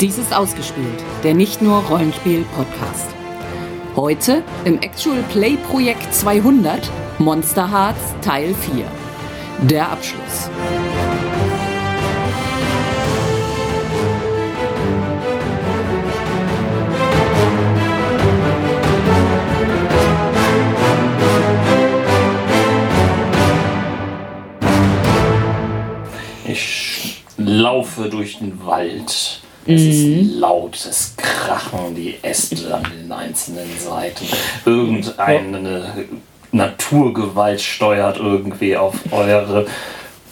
Dies ist ausgespielt, der nicht nur Rollenspiel-Podcast. Heute im Actual Play Projekt 200 Monster Hearts Teil 4. Der Abschluss. Ich laufe durch den Wald. Es ist laut, es krachen die Äste an den einzelnen Seiten. Irgendeine Naturgewalt steuert irgendwie auf eure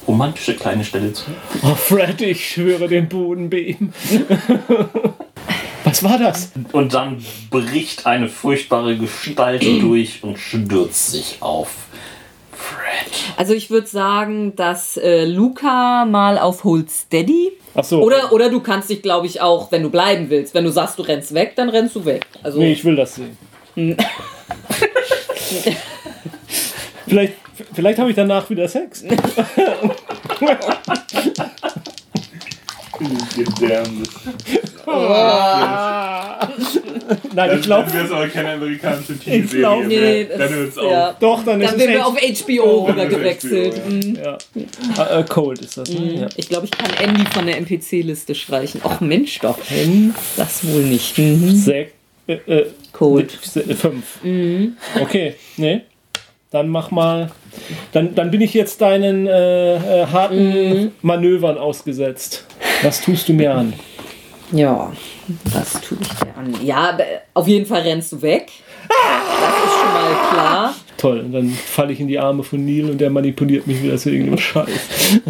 romantische kleine Stelle zu. Oh, Fred, ich schwöre den Boden beben. Was war das? Und dann bricht eine furchtbare Gestalt durch und stürzt sich auf. Also ich würde sagen, dass äh, Luca mal auf Hold Steady. Ach so. Oder, oder du kannst dich, glaube ich, auch, wenn du bleiben willst. Wenn du sagst, du rennst weg, dann rennst du weg. Also, Nee, ich will das sehen. vielleicht vielleicht habe ich danach wieder Sex. Nein, ich glaube. Dann wäre es aber keine amerikanische TV-Serie nee, Dann hört es ja. Doch, dann ist Dann es werden wir echt- auf HBO rüber ist gewechselt. HBO, Mhm. ja. Ah, äh, Cold ist das, ne? Ja. Ich glaube, ich kann Andy von der NPC-Liste streichen. Och Mensch doch. Das wohl nicht. Mhm. Sech, äh, äh, Cold. äh, fünf. Okay, nee. Dann mach mal. Dann, dann bin ich jetzt deinen äh, äh, harten Manövern ausgesetzt. Was tust du mir an? Ja, was tue ich dir an? Ja, auf jeden Fall rennst du weg. Das ist schon mal klar. Toll, und dann falle ich in die Arme von Neil und der manipuliert mich wieder zu irgendeinem Scheiß.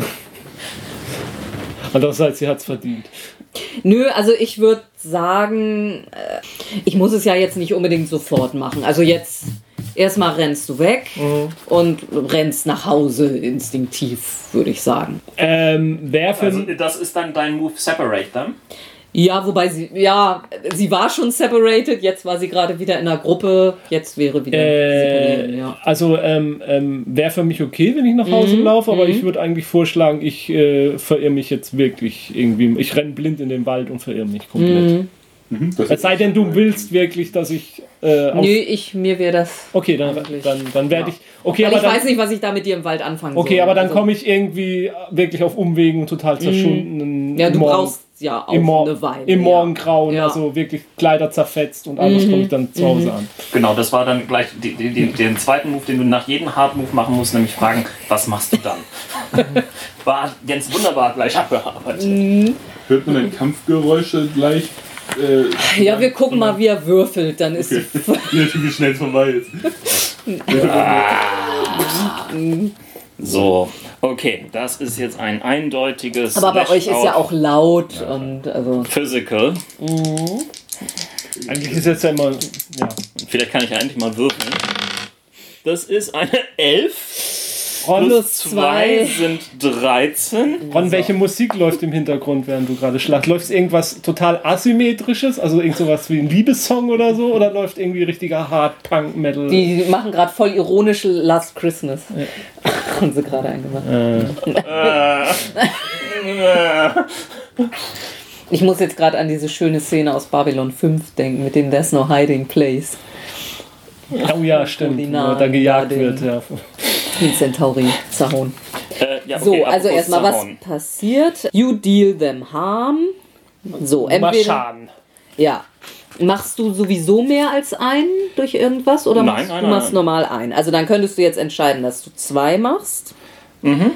Andererseits, sie hat's verdient. Nö, also ich würde sagen, äh, ich muss es ja jetzt nicht unbedingt sofort machen. Also jetzt erstmal rennst du weg und rennst nach Hause instinktiv, würde ich sagen. Ähm, wer für. Also, das ist dann dein Move Separate them. Ja, wobei sie, ja, sie war schon separated, jetzt war sie gerade wieder in einer Gruppe, jetzt wäre wieder äh, ja. Also ähm, ähm, wäre für mich okay, wenn ich nach Hause laufe, aber ich würde eigentlich vorschlagen, ich äh, verirre mich jetzt wirklich irgendwie. Ich renne blind in den Wald und verirre mich komplett. Mhm, das Es sei denn, du willst wirklich, dass ich. Äh, Nö, ich, mir wäre das. okay, dann, dann, dann werde ich. Okay, Weil aber ich dann, weiß nicht, was ich da mit dir im Wald anfangen soll. Okay, aber dann Also, komme ich irgendwie wirklich auf Umwegen total zerschunden. Ja, du Morgen- brauchst ja auch im, Mor eine Weile. im ja. Morgengrauen, Ja. also wirklich Kleider zerfetzt und alles komme ich dann zu Hause an. Genau, das war dann gleich die, die, die, den zweiten Move, den du nach jedem Hard Move machen musst, nämlich fragen, was machst du dann? war ganz wunderbar gleich abgearbeitet. Hört man dann Kampfgeräusche gleich? Äh, Ja, wir gucken mal, wie er würfelt, dann ist Okay. die wie schnell vorbei ist. So, okay, das ist jetzt ein eindeutiges. Aber bei euch ist ja auch laut und also. Physical. Eigentlich ist jetzt ja immer. Ja. Vielleicht kann ich ja endlich mal würfeln. Das ist eine 11. Ron, Plus Zwei zwei. sind 13. Ron, welche Musik läuft im Hintergrund, während du gerade schlagst? Läuft irgendwas total asymmetrisches, also irgend sowas wie ein Liebessong oder so? Oder läuft irgendwie richtiger Hard-Punk-Metal? Die machen gerade voll ironisch Last Christmas. Haben sie gerade eingemacht. Ich muss jetzt gerade an diese schöne Szene aus Babylon 5 denken, mit dem There's no hiding place. Oh ja, stimmt, wo da gejagt wird. Ja. Den Centauri zerhauen. Äh, ja, So, okay, also apropos erstmal, was passiert? You deal them harm. So, entweder. Maschan. Ja. Machst du sowieso mehr als einen durch irgendwas oder Nein, machst, nein, du nein, machst normal einen? Also dann könntest du jetzt entscheiden, dass du zwei machst. Mhm.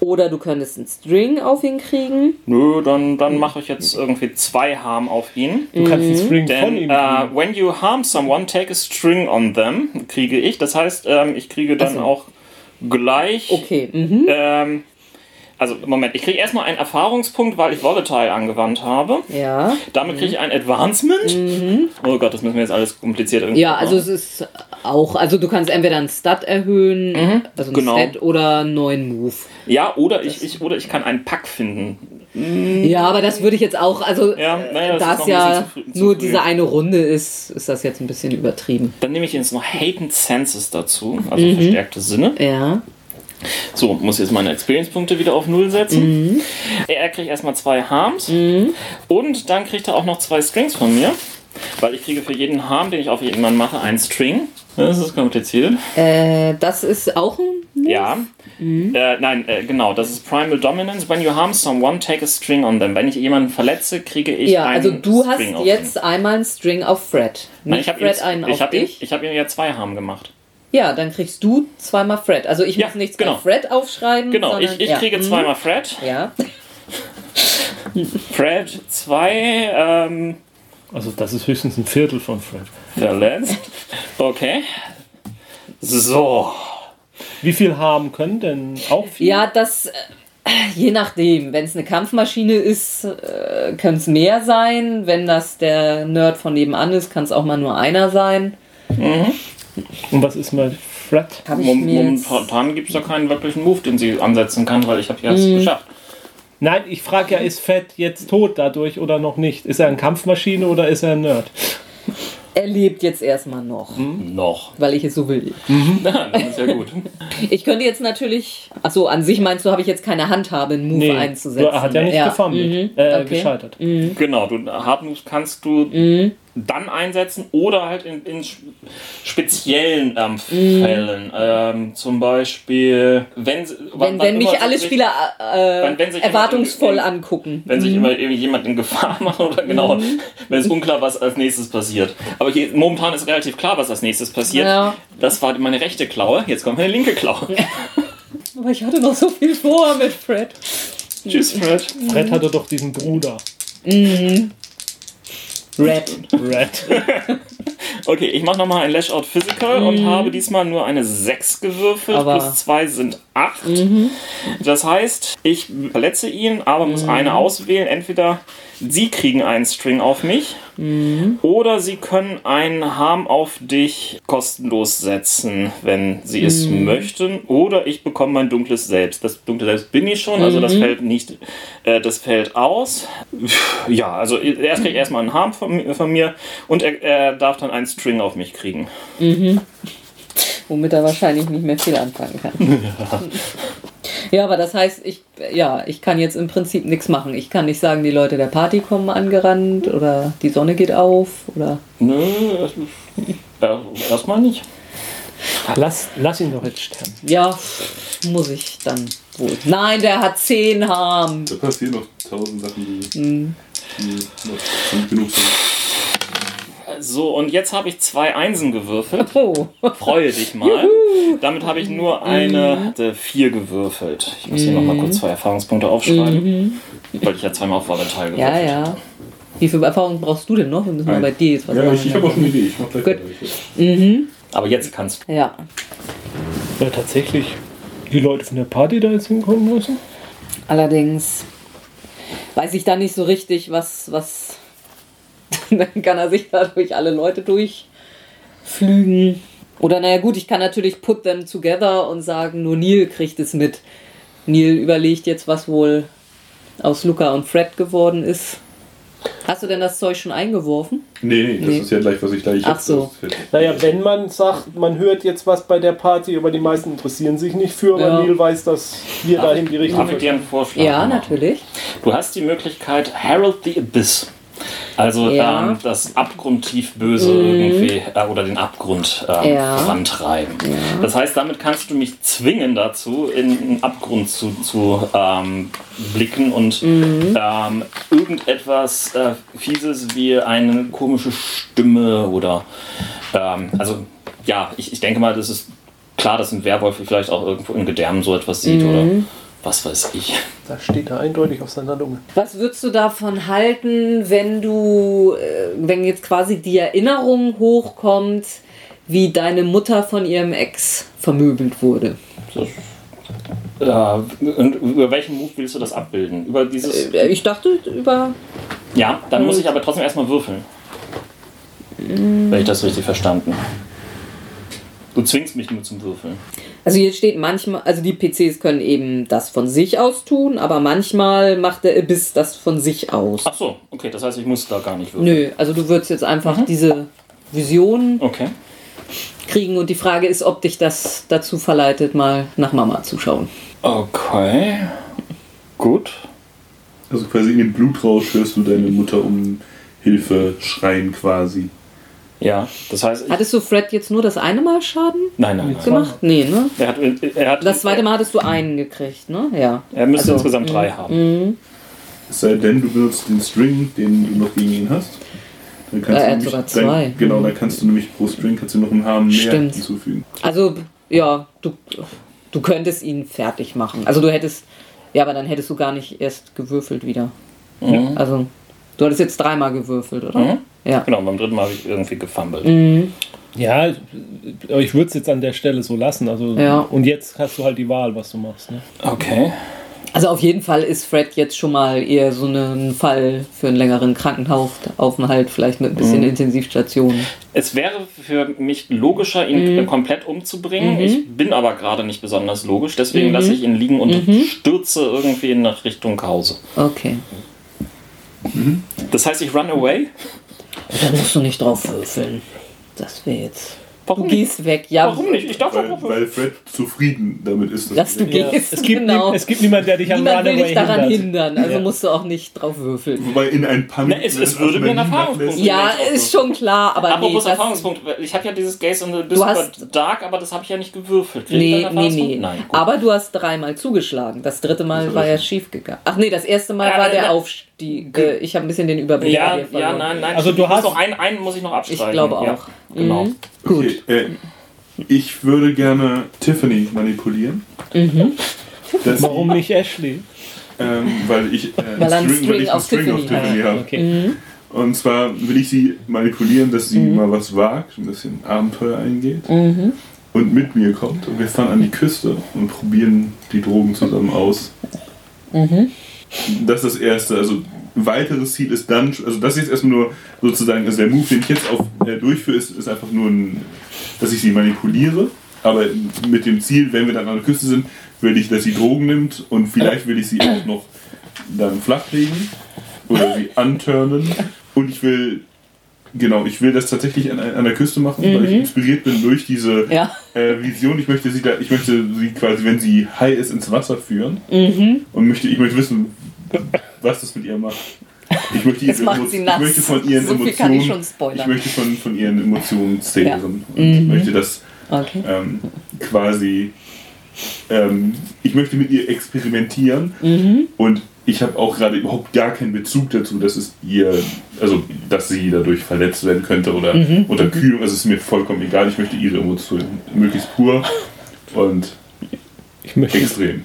Oder du könntest einen String auf ihn kriegen. Nö, dann, dann mache ich jetzt irgendwie zwei Harm auf ihn. Du kannst einen String von Denn ihm äh, kriegen. when you harm someone, take a string on them, kriege ich. Das heißt, ähm, ich kriege dann so. auch gleich. Okay. Mhm. Ähm, also, Moment, ich kriege erstmal einen Erfahrungspunkt, weil ich Volatile angewandt habe. Ja. Damit kriege ich ein Advancement. Oh Gott, das müssen wir jetzt alles kompliziert irgendwie Mhm. Ja, also machen. es ist auch, also du kannst entweder einen Stat erhöhen, also einen genau. Stat oder einen neuen Move. Ja, oder ich, ich, oder ich kann einen Pack finden. Ja, aber das würde ich jetzt auch, also Ja, naja, das da es ja zu früh- zu nur früh. diese eine Runde ist, ist das jetzt ein bisschen übertrieben. Dann nehme ich jetzt noch Heightened Senses dazu, also verstärkte Sinne. Ja. So, muss jetzt meine Experience-Punkte wieder auf Null setzen. Er kriegt erstmal zwei Harms. Und dann kriegt er auch noch zwei Strings von mir. Weil ich kriege für jeden Harm, den ich auf jeden Mann mache, einen String. Das ist kompliziert. Äh, das ist auch ein. Ja. Äh, nein, äh, genau. Das ist Primal Dominance. When you harm someone, take a string on them. Wenn ich jemanden verletze, kriege ich Ja, einen also du hast String auf jetzt einmal einen String auf Fred. Nein, Nicht ich habe Fred einen ich auf hab dich. ich hab ihm ja zwei Harm gemacht. Ja, dann kriegst du zweimal Fred. Also ich Ja, muss nichts genau. bei Fred aufschreiben. Genau, sondern, ich, ich ja. kriege Mhm. zweimal Fred. Ja. Fred 2 ähm, Also das ist höchstens ein Viertel von Fred. verletzt. Okay. So. Wie viel haben können denn auch viel? Ja, das. äh, Je nachdem, wenn es eine Kampfmaschine ist, äh, können es mehr sein. Wenn das der Nerd von nebenan ist, kann es auch mal nur einer sein. Und was ist mit Fred? Momentan gibt es da keinen wirklichen Move, den sie ansetzen kann, weil ich habe ja es Mhm. geschafft. Nein, ich frage ja, ist Fred jetzt tot dadurch oder noch nicht? Ist er eine Kampfmaschine oder ist er ein Nerd? er lebt jetzt erstmal noch, Noch. weil ich es so will. Ja, das ist ja gut. Ich könnte jetzt natürlich. Achso, an sich meinst du, habe ich jetzt keine Handhabe, einen Move einzusetzen. er hat ja nicht ja. gefummelt, Mhm. äh, Okay. gescheitert. Genau, du Hardmoves kannst du Mhm. Dann einsetzen oder halt in, in speziellen ähm, Mhm. Fällen. Ähm, zum Beispiel, wenn, Wenn, wann wenn mich immer alle sich- Spieler äh, Wenn- wenn sich erwartungsvoll jemand- angucken. Wenn Mhm. sich immer irgendwie jemand in Gefahr macht oder genau, wenn es unklar was als nächstes passiert. Aber hier, momentan ist relativ klar, was als nächstes passiert. Ja. Das war meine rechte Klaue, jetzt kommt meine linke Klaue. Aber ich hatte noch so viel vor mit Fred. Tschüss, Fred. Fred hatte doch diesen Bruder. Red. Red. Okay, ich mache nochmal ein Lashout Physical und habe diesmal nur eine 6 gewürfelt, Aber- plus 2 sind 8. Das heißt, ich verletze ihn, aber muss eine auswählen. Entweder sie kriegen einen String auf mich oder sie können einen Harm auf dich kostenlos setzen, wenn sie es möchten. Oder ich bekomme mein dunkles Selbst. Das dunkle Selbst bin ich schon, also das fällt nicht, äh, das fällt aus. Ja, also erst kriegt erstmal einen Harm von, von mir und er, er darf dann einen String auf mich kriegen. Womit er wahrscheinlich nicht mehr viel anfangen kann. Ja. aber das heißt, ich, ja, ich kann jetzt im Prinzip nichts machen. Ich kann nicht sagen, die Leute der Party kommen angerannt oder die Sonne geht auf oder. Nö, erstmal nicht. Lass, lass ihn doch jetzt sterben. Ja, muss ich dann wohl. Nein, der hat zehn Harm. Da passieren noch tausend Sachen, die, die noch nicht genug sind. So, und jetzt habe ich zwei Einsen gewürfelt. Oh. Freue dich mal. Damit habe ich nur eine äh, vier gewürfelt. Ich muss hier nochmal kurz zwei Erfahrungspunkte aufschreiben, weil ich ja zweimal auf Volatile gewürfelt Ja, ja. Wie viel Erfahrung brauchst du denn noch? Wir müssen mal bei dir jetzt was Ja, machen. ich, ich habe auch schon eine Idee. Ich mach gleich Gut. weiter. Aber jetzt kannst du. Ja. Ja, tatsächlich die Leute von der Party da jetzt hinkommen lassen? Allerdings weiß ich da nicht so richtig, was, was. Dann kann er sich da durch alle Leute durchflügen. Oder naja gut, ich kann natürlich put them together und sagen, nur Neil kriegt es mit. Neil überlegt jetzt, was wohl aus Luca und Fred geworden ist. Hast du denn das Zeug schon eingeworfen? Nee, nee, das Nee. ist ja gleich, was ich gleich Ach so. Naja, wenn man sagt, man hört jetzt was bei der Party, aber die meisten interessieren sich nicht für, weil Ja. Neil weiß, dass wir dahin die Richtung Darf ich dir einen Vorschlag Ja, machen? natürlich. Du hast die Möglichkeit, Herald the Abyss. Also Ja. Mhm. ähm, das abgrundtief Böse irgendwie äh, oder den Abgrund ähm, Ja. vorantreiben. Das heißt, damit kannst du mich zwingen dazu, in einen Abgrund zu, zu ähm, blicken und Mhm. ähm, irgendetwas äh, Fieses wie eine komische Stimme oder ähm, also ja, ich, ich denke mal, das ist klar, dass ein Werwolf vielleicht auch irgendwo in Gedärmen so etwas sieht Mhm. oder was weiß ich. Das steht da eindeutig auf seiner Lunge. Was würdest du davon halten, wenn du, äh, wenn jetzt quasi die Erinnerung hochkommt, wie deine Mutter von ihrem Ex vermöbelt wurde? Ja, und über welchen Move willst du das abbilden? Über dieses. Äh, Ich dachte über. Ja, dann muss ich aber trotzdem erstmal würfeln. Wenn ich das richtig verstanden. Du zwingst mich nur zum Würfeln. Also hier steht manchmal, also die PCs können eben das von sich aus tun, aber manchmal macht der Abyss das von sich aus. Ach so, okay, das heißt, ich muss da gar nicht würfeln. Nö, also du würdest jetzt einfach diese Vision Okay. kriegen und die Frage ist, ob dich das dazu verleitet, mal nach Mama zu schauen. Okay. Gut. Also quasi in dem Blutrausch hörst du deine Mutter um Hilfe schreien quasi. Ja, das heißt. Hattest du Fred jetzt nur das eine Mal Schaden nein, nein, nein. gemacht? Nee, ne? Er hat, er hat, Das zweite Mal hattest du einen gekriegt, ne? Ja. Er müsste Also, insgesamt drei haben. Es sei denn, du benutzt den String, den du noch gegen ihn hast. Dann kannst Äh, er du hat nämlich- sogar zwei. Dann, genau, dann kannst du nämlich pro String kannst du noch einen Harm mehr Stimmt. hinzufügen. Also, ja, du, du könntest ihn fertig machen. Also du hättest, ja, aber dann hättest du gar nicht erst gewürfelt wieder. Also, du hattest jetzt dreimal gewürfelt, oder? Mhm. Ja. Genau, beim dritten Mal habe ich irgendwie gefummelt. Ja, aber ich würde es jetzt an der Stelle so lassen. Also, Ja. Und jetzt hast du halt die Wahl, was du machst. Ne? Okay. Also auf jeden Fall ist Fred jetzt schon mal eher so ein Fall für einen längeren Krankenhausaufenthalt, vielleicht mit ein bisschen Intensivstation. Es wäre für mich logischer, ihn komplett umzubringen. Ich bin aber gerade nicht besonders logisch, deswegen lasse ich ihn liegen und stürze irgendwie nach Richtung Hause. Okay. Das heißt, ich run away? Da musst du nicht drauf würfeln. Das wäre jetzt. Warum Du nicht? gehst weg, ja. Warum nicht? Ich darf Weil, doch weil Fred zufrieden damit ist, Dass du Ja. gehst. Es, gibt genau. nie, es gibt niemanden, der dich an Niemand will dich daran hindert. hindern, also Ja. musst du auch nicht drauf würfeln. Wobei in ein Panik. Na, es- es würde mir einen Erfahrungspunkt Ja, ist schon klar, aber nee, Apropos das, Erfahrungspunkt, ich habe ja dieses Gaze in the Du hast- Super Dark, aber das habe ich ja nicht gewürfelt. Krieg Nee, nee, nee. Nein, gut. Aber du hast dreimal zugeschlagen. Das dritte Mal war ja schief gegangen. Ach nee, das erste Mal Ja, war der Aufstieg. Äh, ich habe ein bisschen den Überblick ja, ja, nein, nein. Also du hast- noch einen, einen muss ich noch abstreichen. Ich glaube Ja, auch. Genau. Mhm. Gut. Okay, äh, ich würde gerne Tiffany manipulieren. Mhm. Warum nicht Ashley? Ähm, weil ich, äh, Weil einen weil String ich auf Tiffany habe. Okay. Mhm. Und zwar will ich sie manipulieren, dass sie mal was wagt, ein bisschen Abenteuer eingeht Mhm. und mit mir kommt. Und wir fahren an die Küste und probieren die Drogen zusammen aus. Mhm. Das ist das Erste. Also ein weiteres Ziel ist dann, also das ist jetzt erstmal nur sozusagen, also der Move, den ich jetzt auf, äh, durchführe, ist, ist einfach nur ein, dass ich sie manipuliere. Aber mit dem Ziel, wenn wir dann an der Küste sind, will ich, dass sie Drogen nimmt und vielleicht will ich sie auch noch dann flachlegen oder sie anturnen. Und ich will, genau, ich will das tatsächlich an, an der Küste machen, weil ich inspiriert bin durch diese Ja. äh, Vision. Ich möchte sie da, ich möchte sie quasi, wenn sie high ist, ins Wasser führen und möchte, ich möchte wissen, was das mit ihr macht. Ich möchte, Das macht Emo- sie nass. ich möchte von ihren So viel kann ich Emotionen, schon spoilern. ich möchte von, von ihren Emotionen Ja. und möchte das Okay. ähm, quasi, ähm, ich möchte mit ihr experimentieren Mhm. und ich habe auch gerade überhaupt gar keinen Bezug dazu, dass es ihr, also dass sie dadurch verletzt werden könnte oder Mhm. unter Kühlung. Also es ist mir vollkommen egal. Ich möchte ihre Emotionen möglichst pur und Ich möchte, extrem.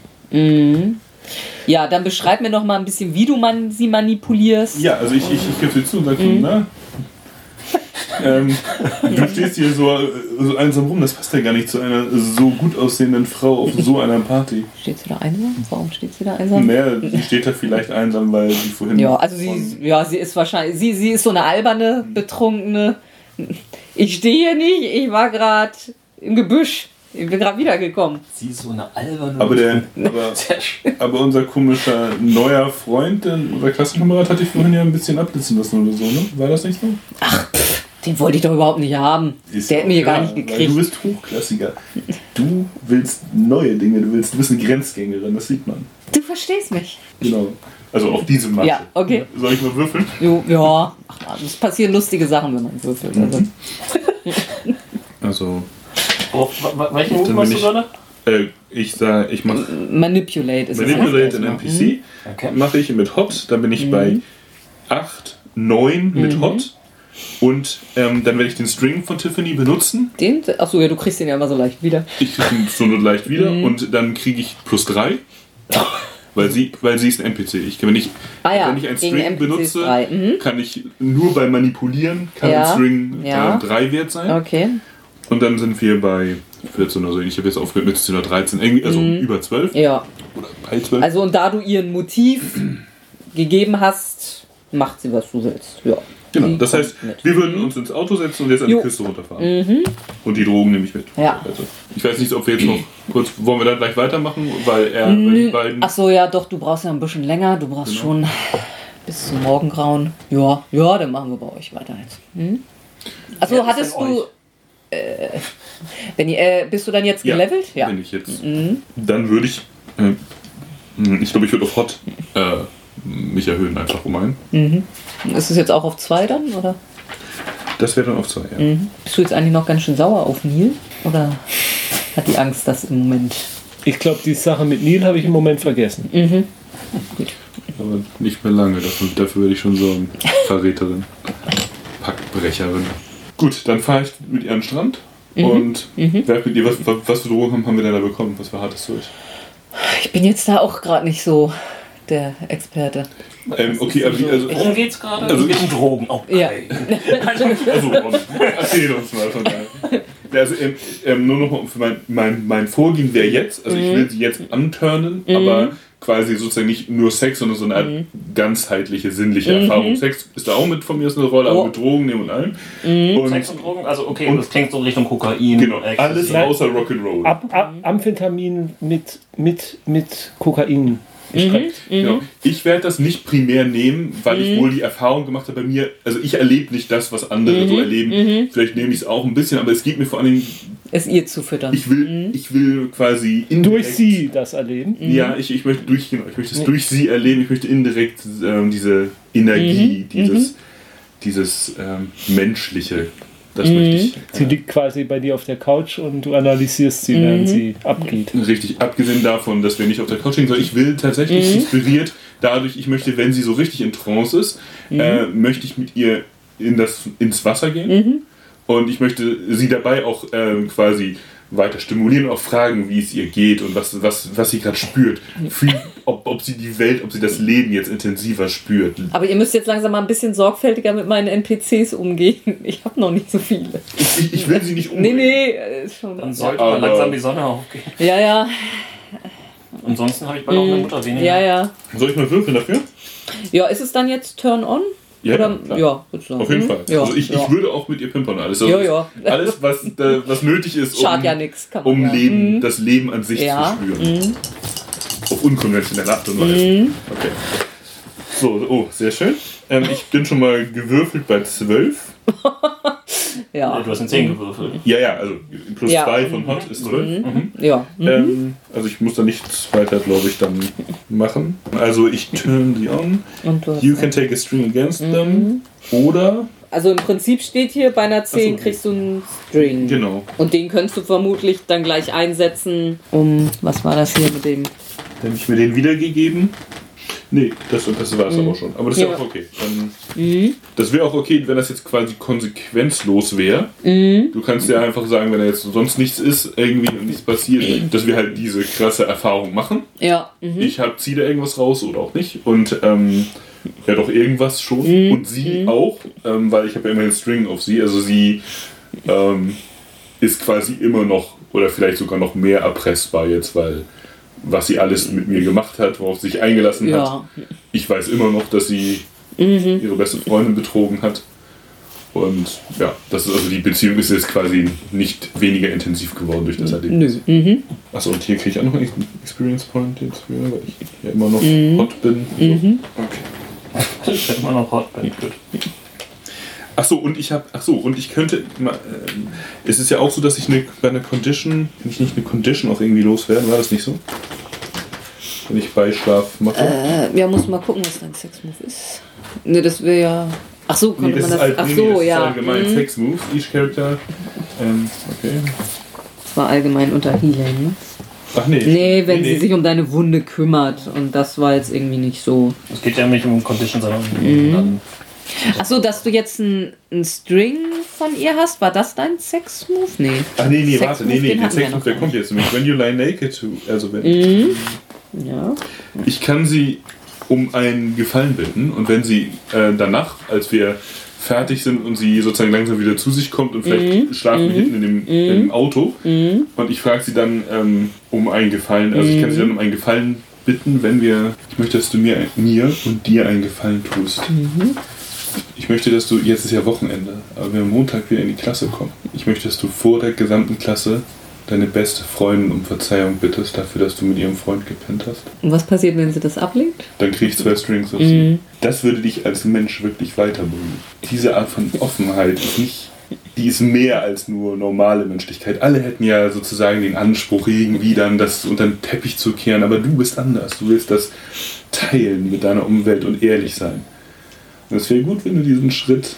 Ja, dann beschreib mir noch mal ein bisschen, wie du man sie manipulierst. Ja, also ich, ich, ich gebe dir zu und sage, na, ähm, du stehst hier so, so einsam rum, das passt ja gar nicht zu einer so gut aussehenden Frau auf so einer Party. Steht sie da einsam? Warum steht sie da einsam? Naja, sie steht da vielleicht einsam, weil sie vorhin. Ja, also sie, ja, sie ist wahrscheinlich, sie, sie ist so eine alberne, betrunkene. Ich stehe hier nicht, ich war gerade im Gebüsch. Ich bin gerade wiedergekommen. Sie ist so eine alberne. Aber, der, aber, aber unser komischer neuer Freund, der, unser Klassenkamerad, hatte ich vorhin ja ein bisschen abblitzen lassen oder so, ne? War das nicht so? Den wollte ich doch überhaupt nicht haben. Ist Der hat mich hier gar klar, nicht weil gekriegt. Du bist Hochklassiger. Du willst neue Dinge, du willst, du bist eine Grenzgängerin, das sieht man. Du verstehst mich. Genau. Also auf diese Masche. Ja, okay. Soll ich mal würfeln? Jo, ja, ach, es passieren lustige Sachen, wenn man würfelt. Also. Also, Wa- welchen Move machst du ich- gerade? äh, ich sag, ich mache Manipulate ist Manipulate an NPC. Okay. Mache ich mit Hot, dann bin ich bei 8, 9 mit Hot. Und ähm, dann werde ich den String von Tiffany benutzen. Den? Achso, ja, du kriegst den ja immer so leicht wieder. Ich kriege ihn so nur leicht wieder und dann kriege ich plus 3. Weil sie, weil sie ist ein NPC. Ich kann, wenn ich, Ah ja, wenn ich einen String benutze. Mhm. kann ich nur beim Manipulieren kann Ja, ein String ja. 3 wert sein. Okay. Und dann sind wir bei 14 oder so. Ich habe jetzt aufgehört mit 10 oder 13, irgendwie, also über 12 Ja. oder bei 12. Mhm. Also und da du ihr ein Motiv gegeben hast, macht sie, was du willst. Ja. genau. Sie Das heißt, mit. wir würden uns ins Auto setzen und jetzt an die Jo. Küste runterfahren. Und die Drogen nehme ich mit. Ja. Also, ich weiß nicht, ob wir jetzt noch kurz, wollen wir dann gleich weitermachen, weil er, weil die beiden. Ach so, ja, doch, du brauchst ja ein bisschen länger. Du brauchst Genau. schon bis zum Morgengrauen. Ja, ja, dann machen wir bei euch weiter jetzt. Hm? Also ist hattest du. euch? Äh, Benny, äh, bist du dann jetzt gelevelt? Ja. Wenn ich jetzt. Dann würde ich. Äh, ich glaube, ich würde auf Hot äh, mich erhöhen, einfach um einen. Ist es jetzt auch auf zwei dann, oder? Das wäre dann auf zwei, ja. Bist du jetzt eigentlich noch ganz schön sauer auf Neil? Oder hat die Angst, dass im Moment. Ich glaube, die Sache mit Neil habe ich im Moment vergessen. Aber nicht mehr lange, dafür, dafür würde ich schon sorgen. Verräterin. Packbrecherin. Gut, dann fahre ich mit ihr an den Strand. Und werf mit ihr, was, was, was für Drogen haben, haben wir denn da bekommen? Was für hartes Zeug? Ich bin jetzt da auch gerade nicht so der Experte. Ähm, okay, aber wie, also, Worum geht's gerade? Also Also geht um Drogen. Okay. Ja. also Ron, erzähl uns mal von daher. Also, ähm, ähm, nur noch mal für mein, mein, mein Vorgehen wäre jetzt, also ich will sie jetzt anturnen, aber quasi sozusagen nicht nur Sex, sondern so eine Art ganzheitliche, sinnliche Erfahrung. Sex ist da auch mit von mir ist eine Rolle, aber Oh. mit Drogen nehmen und allem. Sex Und und Drogen? Also okay, Und- das klingt so Richtung Kokain. genau, alles außer Rock'n'Roll. Ab, ab, Amphetamin mit, mit, mit Kokain gestreckt. Genau. Ich werde das nicht primär nehmen, weil ich wohl die Erfahrung gemacht habe bei mir, also ich erlebe nicht das, was andere so erleben. Vielleicht nehme ich es auch ein bisschen, aber es geht mir vor allen Dingen, Es ihr zu füttern. ich will, ich will quasi Durch indirekt- sie das erleben. Ja, ich, ich möchte durch, genau, ich möchte es durch sie erleben, ich möchte indirekt ähm, diese Energie, dieses, dieses ähm, Menschliche, das möchte ich. Sie liegt quasi bei dir auf der Couch und du analysierst sie, während sie abgeht. Richtig, abgesehen davon, dass wir nicht auf der Couch liegen, sondern ich will tatsächlich inspiriert dadurch, ich möchte, wenn sie so richtig in Trance ist, äh, möchte ich mit ihr in das, ins Wasser gehen. Und ich möchte sie dabei auch ähm, quasi weiter stimulieren und auch fragen, wie es ihr geht und was, was, was sie gerade spürt. Fühl, ob, ob sie die Welt, ob sie das Leben jetzt intensiver spürt. Aber ihr müsst jetzt langsam mal ein bisschen sorgfältiger mit meinen NPCs umgehen. Ich habe noch nicht so viele. Ich, ich will sie nicht Nee, umbringen. nee, äh, ist schon. Dann sollte Aber- mal langsam die Sonne aufgehen. Ja, ja, Ansonsten habe ich bald auch eine Mutter weniger. ja, ja. Soll ich mal würfeln dafür? Ja, ist es dann jetzt Turn on? Ja, Oder, ja, sagen. Auf jeden Mhm. Fall. Ja, also ich, ja. ich würde auch mit ihr pimpern. Alles, also Ja, ja. alles was, äh, was nötig ist, um, ja man um ja. Leben, Mhm. das Leben an sich Ja. zu spüren. Auf unkonventionelle Art und Weise. Mhm. Okay. So, oh, sehr schön. Ähm, ich bin schon mal gewürfelt bei 12. Ja, Du hast eine 10 gewürfelt. Ja, ja, also plus Ja. 2 von Hot ist 12. Mhm. ja. Ähm, also ich muss da nichts weiter, glaube ich, dann machen. Also ich turn sie on. Und du hast You can take a string against them. Oder, Also im Prinzip steht hier, bei einer 10 Ach so. kriegst du einen String. genau, Und den könntest du vermutlich dann gleich einsetzen, um, was war das hier mit dem? Dann habe ich mir den wiedergegeben. Nee, das, das war es aber schon. Aber das ist ja Ja. auch okay. Dann, Das wäre auch okay, wenn das jetzt quasi konsequenzlos wäre. Du kannst ja einfach sagen, wenn da jetzt sonst nichts ist, irgendwie und nichts passiert, dass wir halt diese krasse Erfahrung machen. Ja, mhm. Ich hab, ziehe da irgendwas raus oder auch nicht. Und ähm, ja, doch irgendwas schon. Mhm. Und sie auch, ähm, weil ich habe ja immer den String auf sie. Also sie ähm, ist quasi immer noch oder vielleicht sogar noch mehr erpressbar jetzt, weil was sie alles mit mir gemacht hat, worauf sie sich eingelassen hat. ja. Ich weiß immer noch, dass sie Mhm. ihre beste Freundin betrogen hat. Und ja, das ist also die Beziehung ist jetzt quasi nicht weniger intensiv geworden durch das Erlebnis. Nö. Mhm. Achso, und hier kriege ich auch noch einen Experience Point jetzt für, weil ich ja immer noch Mhm. hot bin. Okay. Ich bin immer noch hot. Gut. Achso, und ich habe, achso, und ich könnte, ähm, es ist ja auch so, dass ich eine, bei einer Condition, wenn ich nicht eine Condition auch irgendwie loswerden, war das nicht so? Wenn ich Beischlaf mache? Äh, ja, muss mal gucken, was dein Sexmove ist. Ne, das wäre ja. Ach so, nee, konnte das man ist, das. alt, Ach nee, so, nee, das ist ja. allgemein Mhm. Sex Moves, each character. Ähm, okay. Das war allgemein unter Healing, ne? Ach nee. Nee, wenn sie sich um deine Wunde kümmert. Und das war jetzt irgendwie nicht so. Es geht ja nicht um Condition, sondern Mhm. um Ach so, dass du jetzt einen String von ihr hast, war das dein Sexmove? Nee. Ach nee, nee, warte, nee, nee, den der hatten wir Sex Move, noch der kommt jetzt nämlich. When you lie naked to, also wenn, Mhm. Ja. ich kann sie um einen Gefallen bitten und wenn sie äh, danach, als wir fertig sind und sie sozusagen langsam wieder zu sich kommt und vielleicht Mhm. schlafen wir hinten in dem, in dem Auto und ich frage sie dann ähm, um einen Gefallen, also ich kann sie Mhm. dann um einen Gefallen bitten, wenn wir, ich möchte, dass du mir, mir und dir einen Gefallen tust. Mhm. Ich möchte, dass du, jetzt ist ja Wochenende, aber wir am Montag wieder in die Klasse kommen. Ich möchte, dass du vor der gesamten Klasse deine beste Freundin um Verzeihung bittest dafür, dass du mit ihrem Freund gepennt hast. Und was passiert, wenn sie das ablehnt? Dann krieg ich zwei Strings auf sie. Das würde dich als Mensch wirklich weiterbringen. Diese Art von Offenheit ist nicht die ist mehr als nur normale Menschlichkeit. Alle hätten ja sozusagen den Anspruch, irgendwie dann das unter den Teppich zu kehren, aber du bist anders. Du willst das teilen mit deiner Umwelt und ehrlich sein. Es wäre gut, wenn du diesen Schritt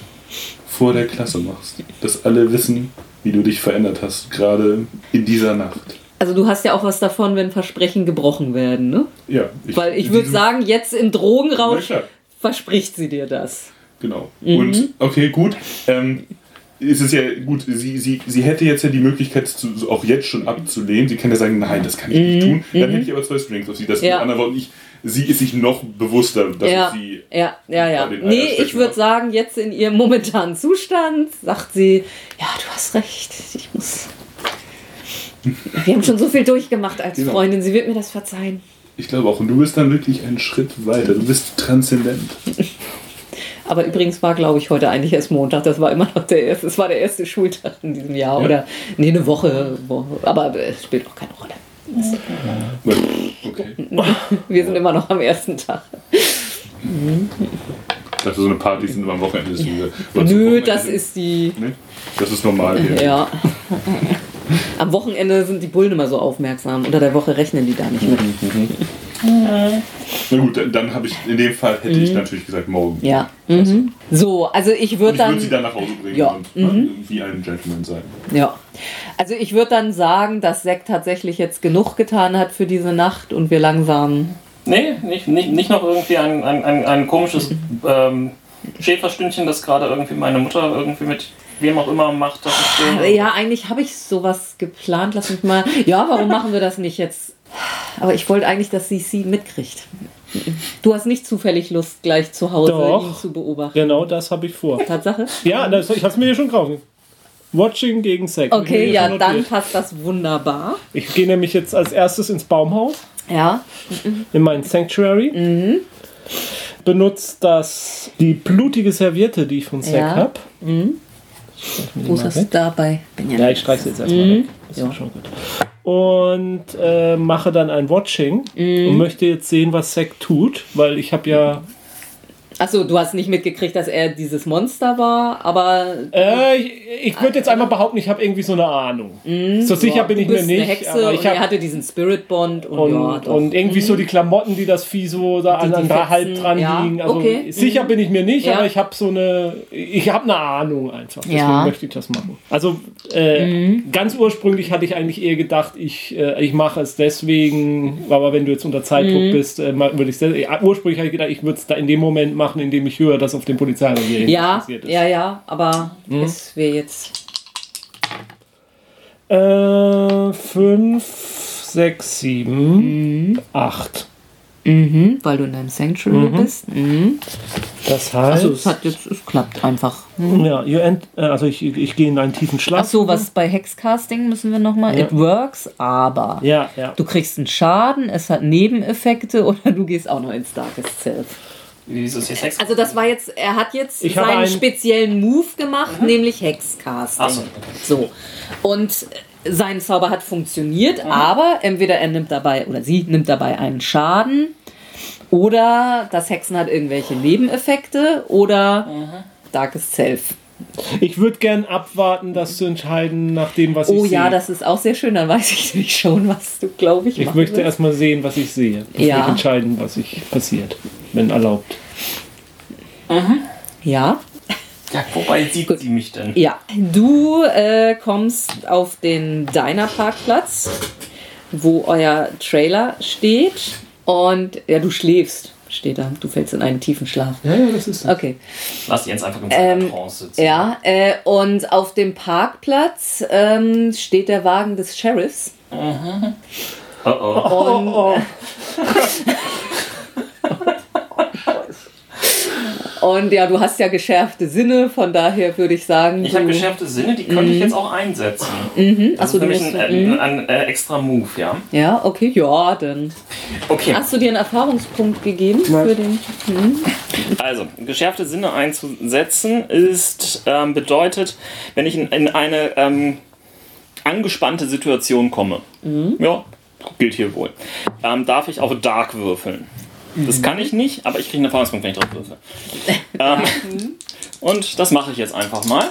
vor der Klasse machst. Dass alle wissen, wie du dich verändert hast, gerade in dieser Nacht. Also du hast ja auch was davon, wenn Versprechen gebrochen werden, ne? Ja. Weil ich würde sagen, jetzt im Drogenrausch verspricht sie dir das. Genau. Mhm. Und okay, gut. Ähm, es ist ja gut, sie, sie, sie hätte jetzt ja die Möglichkeit, zu, auch jetzt schon abzulehnen. Sie kann ja sagen, nein, das kann ich nicht tun. Dann hätte ich aber zwei Strings auf sie. Das Mhm. Ja. mit anderen Worten, ich, sie ist sich noch bewusster, dass Ja, sie. ja, ja, ja. Nee, ich würde sagen, jetzt in ihrem momentanen Zustand sagt sie, ja, du hast recht, ich muss... Wir haben schon so viel durchgemacht als Genau. Freundin, sie wird mir das verzeihen. Ich glaube auch. Und du bist dann wirklich einen Schritt weiter. Du bist transzendent. Aber übrigens war, glaube ich, heute eigentlich erst Montag. Das war immer noch der erste, es war der erste Schultag in diesem Jahr. Ja. Oder, nee, eine Woche. Woche. Aber es spielt auch keine Rolle. Okay. Wir sind immer noch am ersten Tag. Ich dachte, so eine Party sind immer am Wochenende. oder zum Nö, das ist die. Nee? Das ist normal hier. Ja. Am Wochenende sind die Bullen immer so aufmerksam. Unter der Woche rechnen die da nicht mit. Na gut, dann, dann habe ich, in dem Fall hätte ich natürlich gesagt, morgen. Mhm. Ja. Mhm. So, also ich würde ich würde sie dann. dann nach Hause bringen Ja. Mhm. und ne, wie ein Gentleman sein. Ja. Also ich würde dann sagen, dass Zack tatsächlich jetzt genug getan hat für diese Nacht und wir langsam. Nee, nicht, nicht, nicht noch irgendwie ein, ein, ein, ein komisches ähm, Schäferstündchen, das gerade irgendwie meine Mutter irgendwie mit wem auch immer macht. Das ich, äh, Ja, eigentlich habe ich sowas geplant. Lass mich mal. Ja, warum machen wir das nicht jetzt? Aber ich wollte eigentlich, dass sie sie mitkriegt. Du hast nicht zufällig Lust, gleich zu Hause Doch. ihn zu beobachten. Genau das habe ich vor. Tatsache? Ja, das, ich habe es mir hier schon gekauft. Watching gegen Sex. Okay, ja, dann passt das wunderbar. Ich gehe nämlich jetzt als erstes ins Baumhaus, Ja. in mein Sanctuary. Mhm. Benutze das, die blutige Serviette, die ich von Zack Ja. habe. Wo ist das dabei? Ja, ich streiche sie jetzt erstmal weg. Das ist Mhm. Ja. schon gut. Und äh, mache dann ein Watching Mhm. und möchte jetzt sehen, was Zack tut, weil ich habe ja. Achso, du hast nicht mitgekriegt, dass er dieses Monster war, aber Äh, ich ich würde jetzt einmal behaupten, ich habe irgendwie so eine Ahnung. so sicher ja, bin ich mir nicht. eine Hexe aber ich und er hab, hatte diesen Spirit Bond und, und, ja, und irgendwie so die Klamotten, die das Vieh so da Die- an, da halb dran ja, liegen. Also okay. sicher bin ich mir nicht, Ja. aber ich habe so eine, ich habe eine Ahnung einfach. Deswegen möchte ich das machen. Also äh, ganz ursprünglich hatte ich eigentlich eher gedacht, ich, äh, ich mache es deswegen, aber wenn du jetzt unter Zeitdruck bist, äh, würde ich ja, ursprünglich habe ich gedacht, ich würde es da in dem Moment machen, in dem ich höre, dass auf dem Polizeirevier ja, passiert ist. ja, ja, aber Mhm. es wäre jetzt. Äh, fünf, sechs, sieben, acht. Mhm, weil du in deinem Sanctuary bist. Mhm. Das heißt, Also es hat jetzt, es klappt einfach. ja, you end, äh, also ich, ich gehe in einen tiefen Schlaf. Ach so, was bei Hexcasting müssen wir nochmal. Ja. It works, aber Ja, ja. du kriegst einen Schaden, es hat Nebeneffekte oder du gehst auch noch ins Darkest Self. Wieso ist hier Sex? Also das war jetzt, er hat jetzt Ich seinen einen- speziellen Move gemacht, nämlich Hexcasting. Ach so. So. Und sein Zauber hat funktioniert, aber entweder er nimmt dabei oder sie nimmt dabei einen Schaden oder das Hexen hat irgendwelche Nebeneffekte oder Darkest Self. Ich würde gern abwarten, das zu entscheiden, nach dem, was Oh ich ja, sehe. das ist auch sehr schön. Dann weiß ich nämlich schon, was du, glaube ich, ich möchte erstmal sehen, was ich sehe. Bevor Ja. ich entscheiden, was ich passiert, wenn erlaubt. Ja, Ja, wobei sieht sie mich denn? ja. Du äh, kommst auf den Diner-Parkplatz, wo euer Trailer steht. Und ja, du schläfst, steht da. Du fällst in einen tiefen Schlaf. Ja, ja, das ist Okay. Lass Jens einfach in Ähm, seiner Trance sitzen. Ja, äh, und auf dem Parkplatz ähm, steht der Wagen des Sheriffs. Oh oh. Und, und ja, du hast ja geschärfte Sinne, von daher würde ich sagen. Ich habe geschärfte Sinne, die könnte ich jetzt auch einsetzen. Das Mhm. Achso, ist du nämlich musst, ein, mhm. ein, ein, äh, extra Move, ja. Ja, okay, ja, dann. Okay, Hast du dir einen Erfahrungspunkt gegeben für den. also geschärfte Sinne einzusetzen ist ähm, bedeutet, wenn ich in, in eine ähm, angespannte Situation komme. Ja, gilt hier wohl. Ähm, darf ich auf Dark würfeln. Das kann ich nicht, aber ich kriege einen Erfahrungspunkt, wenn ich drauf würfe. ähm, und das mache ich jetzt einfach mal.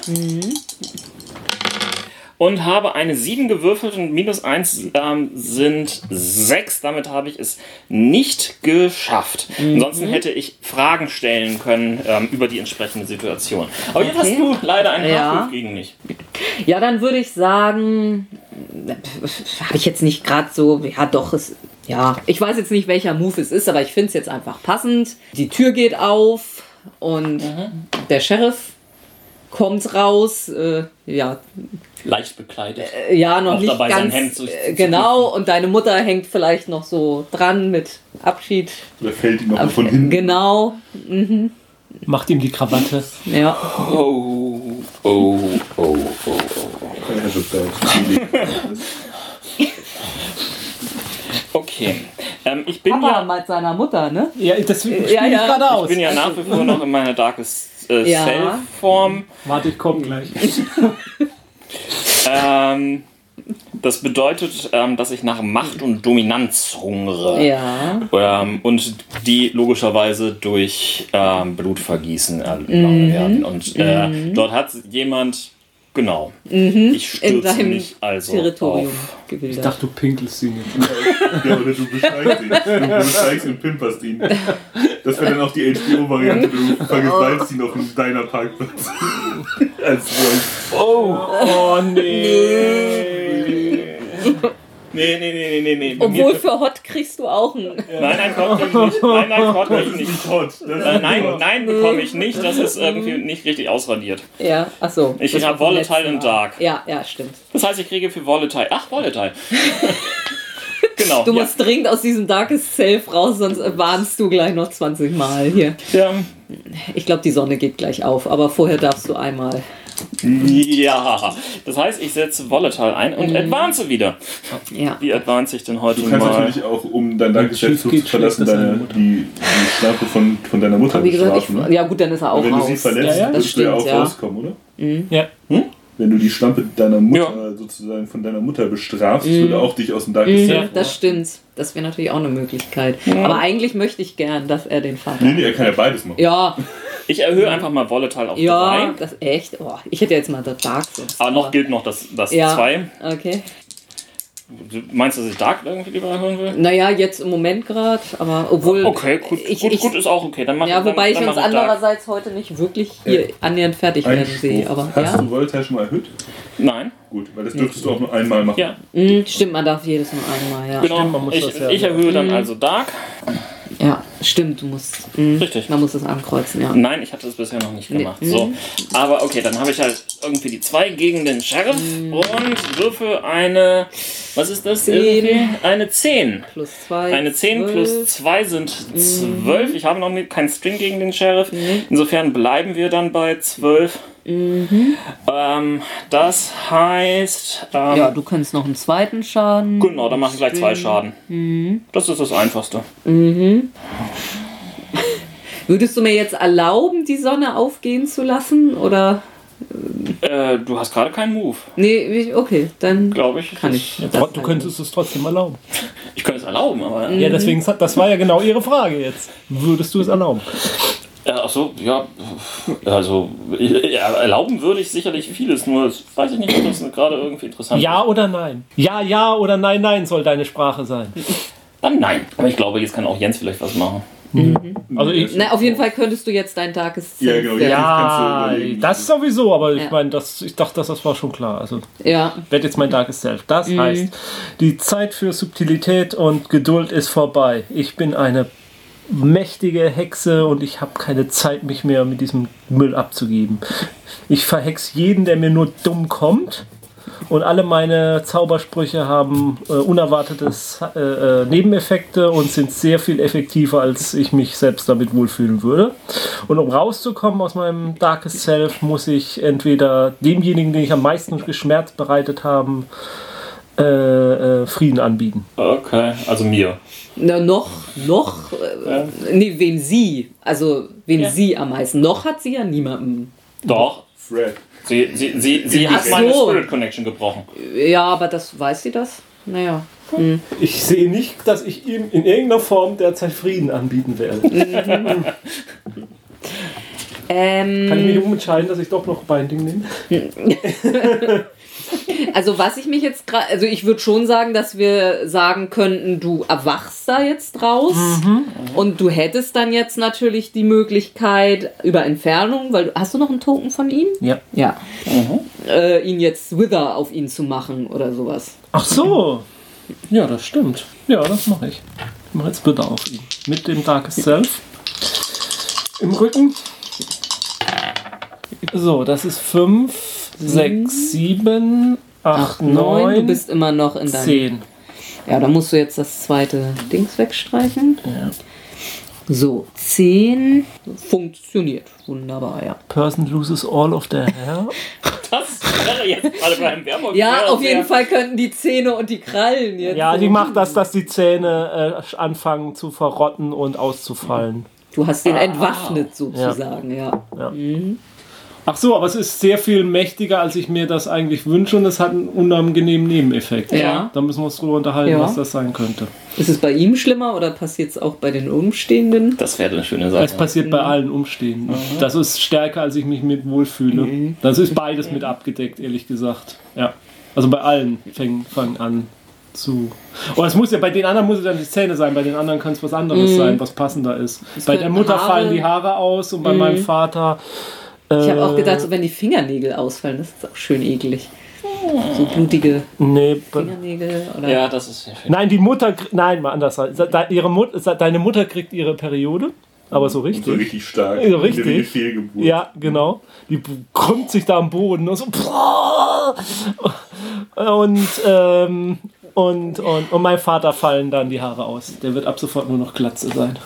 Und habe eine 7 gewürfelt und minus 1 ähm, sind 6. Damit habe ich es nicht geschafft. Ansonsten hätte ich Fragen stellen können ähm, über die entsprechende Situation. Aber jetzt hast du leider einen Ja. Nachruf gegen mich. Ja, dann würde ich sagen, habe ich jetzt nicht gerade so, ja doch, es, ja, ich weiß jetzt nicht, welcher Move es ist, aber ich finde es jetzt einfach passend. Die Tür geht auf und der Sheriff kommt raus, äh, ja, Leicht bekleidet. äh, ja, noch Auch nicht dabei, sein ganz, Hemd zu- äh, zu genau, und deine Mutter hängt vielleicht noch so dran mit Abschied. Oder fällt ihm noch von hinten. Genau, Macht ihm die Krawatte. ja. Oh, oh, oh, oh, oh. Das Okay. Ähm, ich bin Papa ja. mit seiner Mutter, ne? Ja, deswegen Ja, spiele ich ja. gerade Ich aus. bin ja nach wie vor noch in meiner Darkest äh, Ja. Self-Form. Warte, ich komme gleich. Ähm, das bedeutet, ähm, dass ich nach Macht und Dominanz hungere. Ja. Ähm, und die logischerweise durch ähm, Blutvergießen erlangen Mhm. werden. Und äh, dort hat jemand, genau, ich In stürze mich also Territorium auf. Ich gewildert. dachte, du pinkelst ihn jetzt. Ja, oder du besteigst ihn. Du ihn und pimperst ihn. Das wäre dann auch die HBO-Variante. Du vergewaltigst ihn auf deiner Parkplatz. Als Wolf. Oh, nee. Nee, nee, nee, nee, nee, nee. Bei Obwohl für Hot kriegst du auch einen. Nein, nein, Gott, krieg ich nicht. Nein, nein, Gott, krieg ich nicht. hot. Äh, nicht nein, hot. nein, bekomme ich nicht. Das ist irgendwie nicht richtig ausradiert. Ja, achso. Ich Das hab war vom Volatile und. Dark. Ja, ja, stimmt. Das heißt, ich kriege für Volatile. Ach, Volatile. genau. Du ja. musst dringend aus diesem Darkest Self raus, sonst warnst du gleich noch 20 Mal hier. Ja. Ich glaube, die Sonne geht gleich auf, aber vorher darfst du einmal. Ja. Das heißt, ich setze Volatile ein Mhm. und advance wieder. Ja. Wie advance ich denn heute Du kannst mal? natürlich auch, um dein Dankesgesetz Schiff zu verlassen, deine, die, die Strafe von, von deiner Mutter Aber wie gesagt, ich, bestrafen. ne? ja gut, dann ist er auch Wenn du raus. sie verletzt, Ja, ja, das würdest du ja auch ja. rauskommen, oder? Ja. Wenn du die Schlampe deiner Mutter Ja. sozusagen von deiner Mutter bestrafst, würde auch dich aus dem Darkest Mhm, das stimmt. Das wäre natürlich auch eine Möglichkeit. Aber eigentlich möchte ich gern, dass er den Vater. Nee, nee, er kann ja beides machen. Ja, Ich erhöhe einfach mal Volatile auf ja, 3. das echt. Oh, ich hätte jetzt mal das Dark Sense. Aber noch gilt noch das 2. Das Ja. zwei. Okay. Du Meinst du, dass ich Dark irgendwie lieber erhöhen will? Naja, jetzt im Moment gerade, aber obwohl. Okay, gut, Ich, gut, ich, gut ist auch okay. Dann mach, ja, dann, wobei ich dann uns mach Dark. andererseits heute nicht wirklich hier annähernd fertig werden sehe. Aber Hast ja. du Volatile schon mal erhöht? Nein, Gut, weil das dürftest du auch nur einmal machen. ja, Mhm, stimmt, man darf jedes Mal einmal, ja. genau. Stimmt, man muss ich, das ja- ich erhöhe dann also Dark. Stimmt, du musst. mhm, Richtig. Man muss es ankreuzen, ja. Nein, ich hatte das bisher noch nicht gemacht. So, aber okay, dann habe ich halt irgendwie die 2 gegen den Sheriff und würfe eine, was ist das? Zehn. Irgendwie? Eine 10. Plus zwei. Eine 10 plus zwölf. 2 sind 12. Ich habe noch keinen String gegen den Sheriff. Insofern bleiben wir dann bei 12. Ähm, das heißt. Ähm, Ja, du kannst noch einen zweiten Schaden. Genau, dann mache ich gleich zwei Schaden. Das ist das Einfachste. Würdest du mir jetzt erlauben, die Sonne aufgehen zu lassen? Oder. Äh, du hast gerade keinen Move, Nee, okay, dann glaube ich. kann ich. Ja, das du könntest es trotzdem erlauben. Ich könnte es erlauben, aber. Ja, deswegen, das war ja genau ihre Frage jetzt. Würdest du es erlauben? Ja, ach so, ja. Also, ja, erlauben würde ich sicherlich vieles, nur das weiß ich nicht, ob das gerade irgendwie interessant Ja oder nein? Ja, ja oder nein, nein soll deine Sprache sein. ist. Dann nein. Aber ich glaube, jetzt kann auch Jens vielleicht was machen. Also ich, Na, auf jeden Fall könntest du jetzt dein Darkest Ja, Self genau, ja. das sowieso, aber ich Ja. meine, das, ich dachte, das, das war schon klar. Also Ja. werde jetzt mein Darkest Self. Das Mhm. heißt, die Zeit für Subtilität und Geduld ist vorbei. Ich bin eine mächtige Hexe und ich habe keine Zeit, mich mehr mit diesem Müll abzugeben. Ich verhex jeden, der mir nur dumm kommt. Und alle meine Zaubersprüche haben äh, unerwartetes äh, äh, Nebeneffekte und sind sehr viel effektiver, als ich mich selbst damit wohlfühlen würde. Und um rauszukommen aus meinem Darkest Self, muss ich entweder demjenigen, den ich am meisten Geschmerz bereitet habe, äh, äh, Frieden anbieten. Okay, also mir. Na, noch, noch, äh, nee, wem sie, also wem Ja. sie am meisten. Noch hat sie ja niemanden. Doch. Fred. Sie, sie, sie, sie hat meine so. Spirit Connection gebrochen. Ja, aber das, weiß sie das? naja. Ich sehe nicht, dass ich ihm in irgendeiner Form derzeit Frieden anbieten werde. Ähm, Kann ich mich umentscheiden, dass ich doch noch Binding nehme? Also was ich mich jetzt gerade, also ich würde schon sagen, dass wir sagen könnten, du erwachst da jetzt raus und du hättest dann jetzt natürlich die Möglichkeit über Entfernung, weil du, hast du noch einen Token von ihm? Ja. Ja. Äh, ihn jetzt Wither auf ihn zu machen oder sowas. Ach so. Ja, das stimmt. Ja, das mache ich. Ich mache jetzt bitte auf ihn. Mit dem Darkest Self. Im Rücken. So, das ist 5, 6, 7, 8, Neun, du 9, bist immer noch in deinem. 10. Ja, dann musst du jetzt das zweite Dings wegstreichen. Ja. So, 10 funktioniert. Wunderbar, ja. Person loses all of their hair. Das wäre jetzt gerade beim Wermut. Ja, auf jeden Fall könnten die Zähne und die Krallen jetzt. Ja, die macht das, dass die Zähne äh, anfangen zu verrotten und auszufallen. Du hast den entwaffnet sozusagen, ja. Ach so, aber es ist sehr viel mächtiger, als ich mir das eigentlich wünsche und es hat einen unangenehmen Nebeneffekt. Ja. Da müssen wir uns drüber unterhalten, Ja. was das sein könnte. Ist es bei ihm schlimmer oder passiert es auch bei den Umstehenden? Das wäre eine schöne Es Sache. passiert bei allen Umstehenden. Das ist stärker, als ich mich mit wohlfühle. Das ist beides mit abgedeckt, ehrlich gesagt. Ja. Also bei allen fangen fangen an zu. Aber es muss ja, bei den anderen muss es dann die Zähne sein, bei den anderen kann es was anderes sein, was passender ist. bei der Mutter Haare- fallen die Haare aus und bei meinem Vater. Ich habe äh, auch gedacht, so wenn die Fingernägel ausfallen, das ist auch schön eklig. So blutige Nee, Fingernägel oder. Ja, das ist. Nein, die Mutter, nein, mal anders. Ihre Mut, deine Mutter kriegt ihre Periode, aber so So richtig. richtig stark. Ja, richtig. Fehlgeburt. Ja, genau. Die krümmt sich da am Boden und so. Und, ähm, und, und, und meinem Vater fallen dann die Haare aus. Der wird ab sofort nur noch Glatze sein.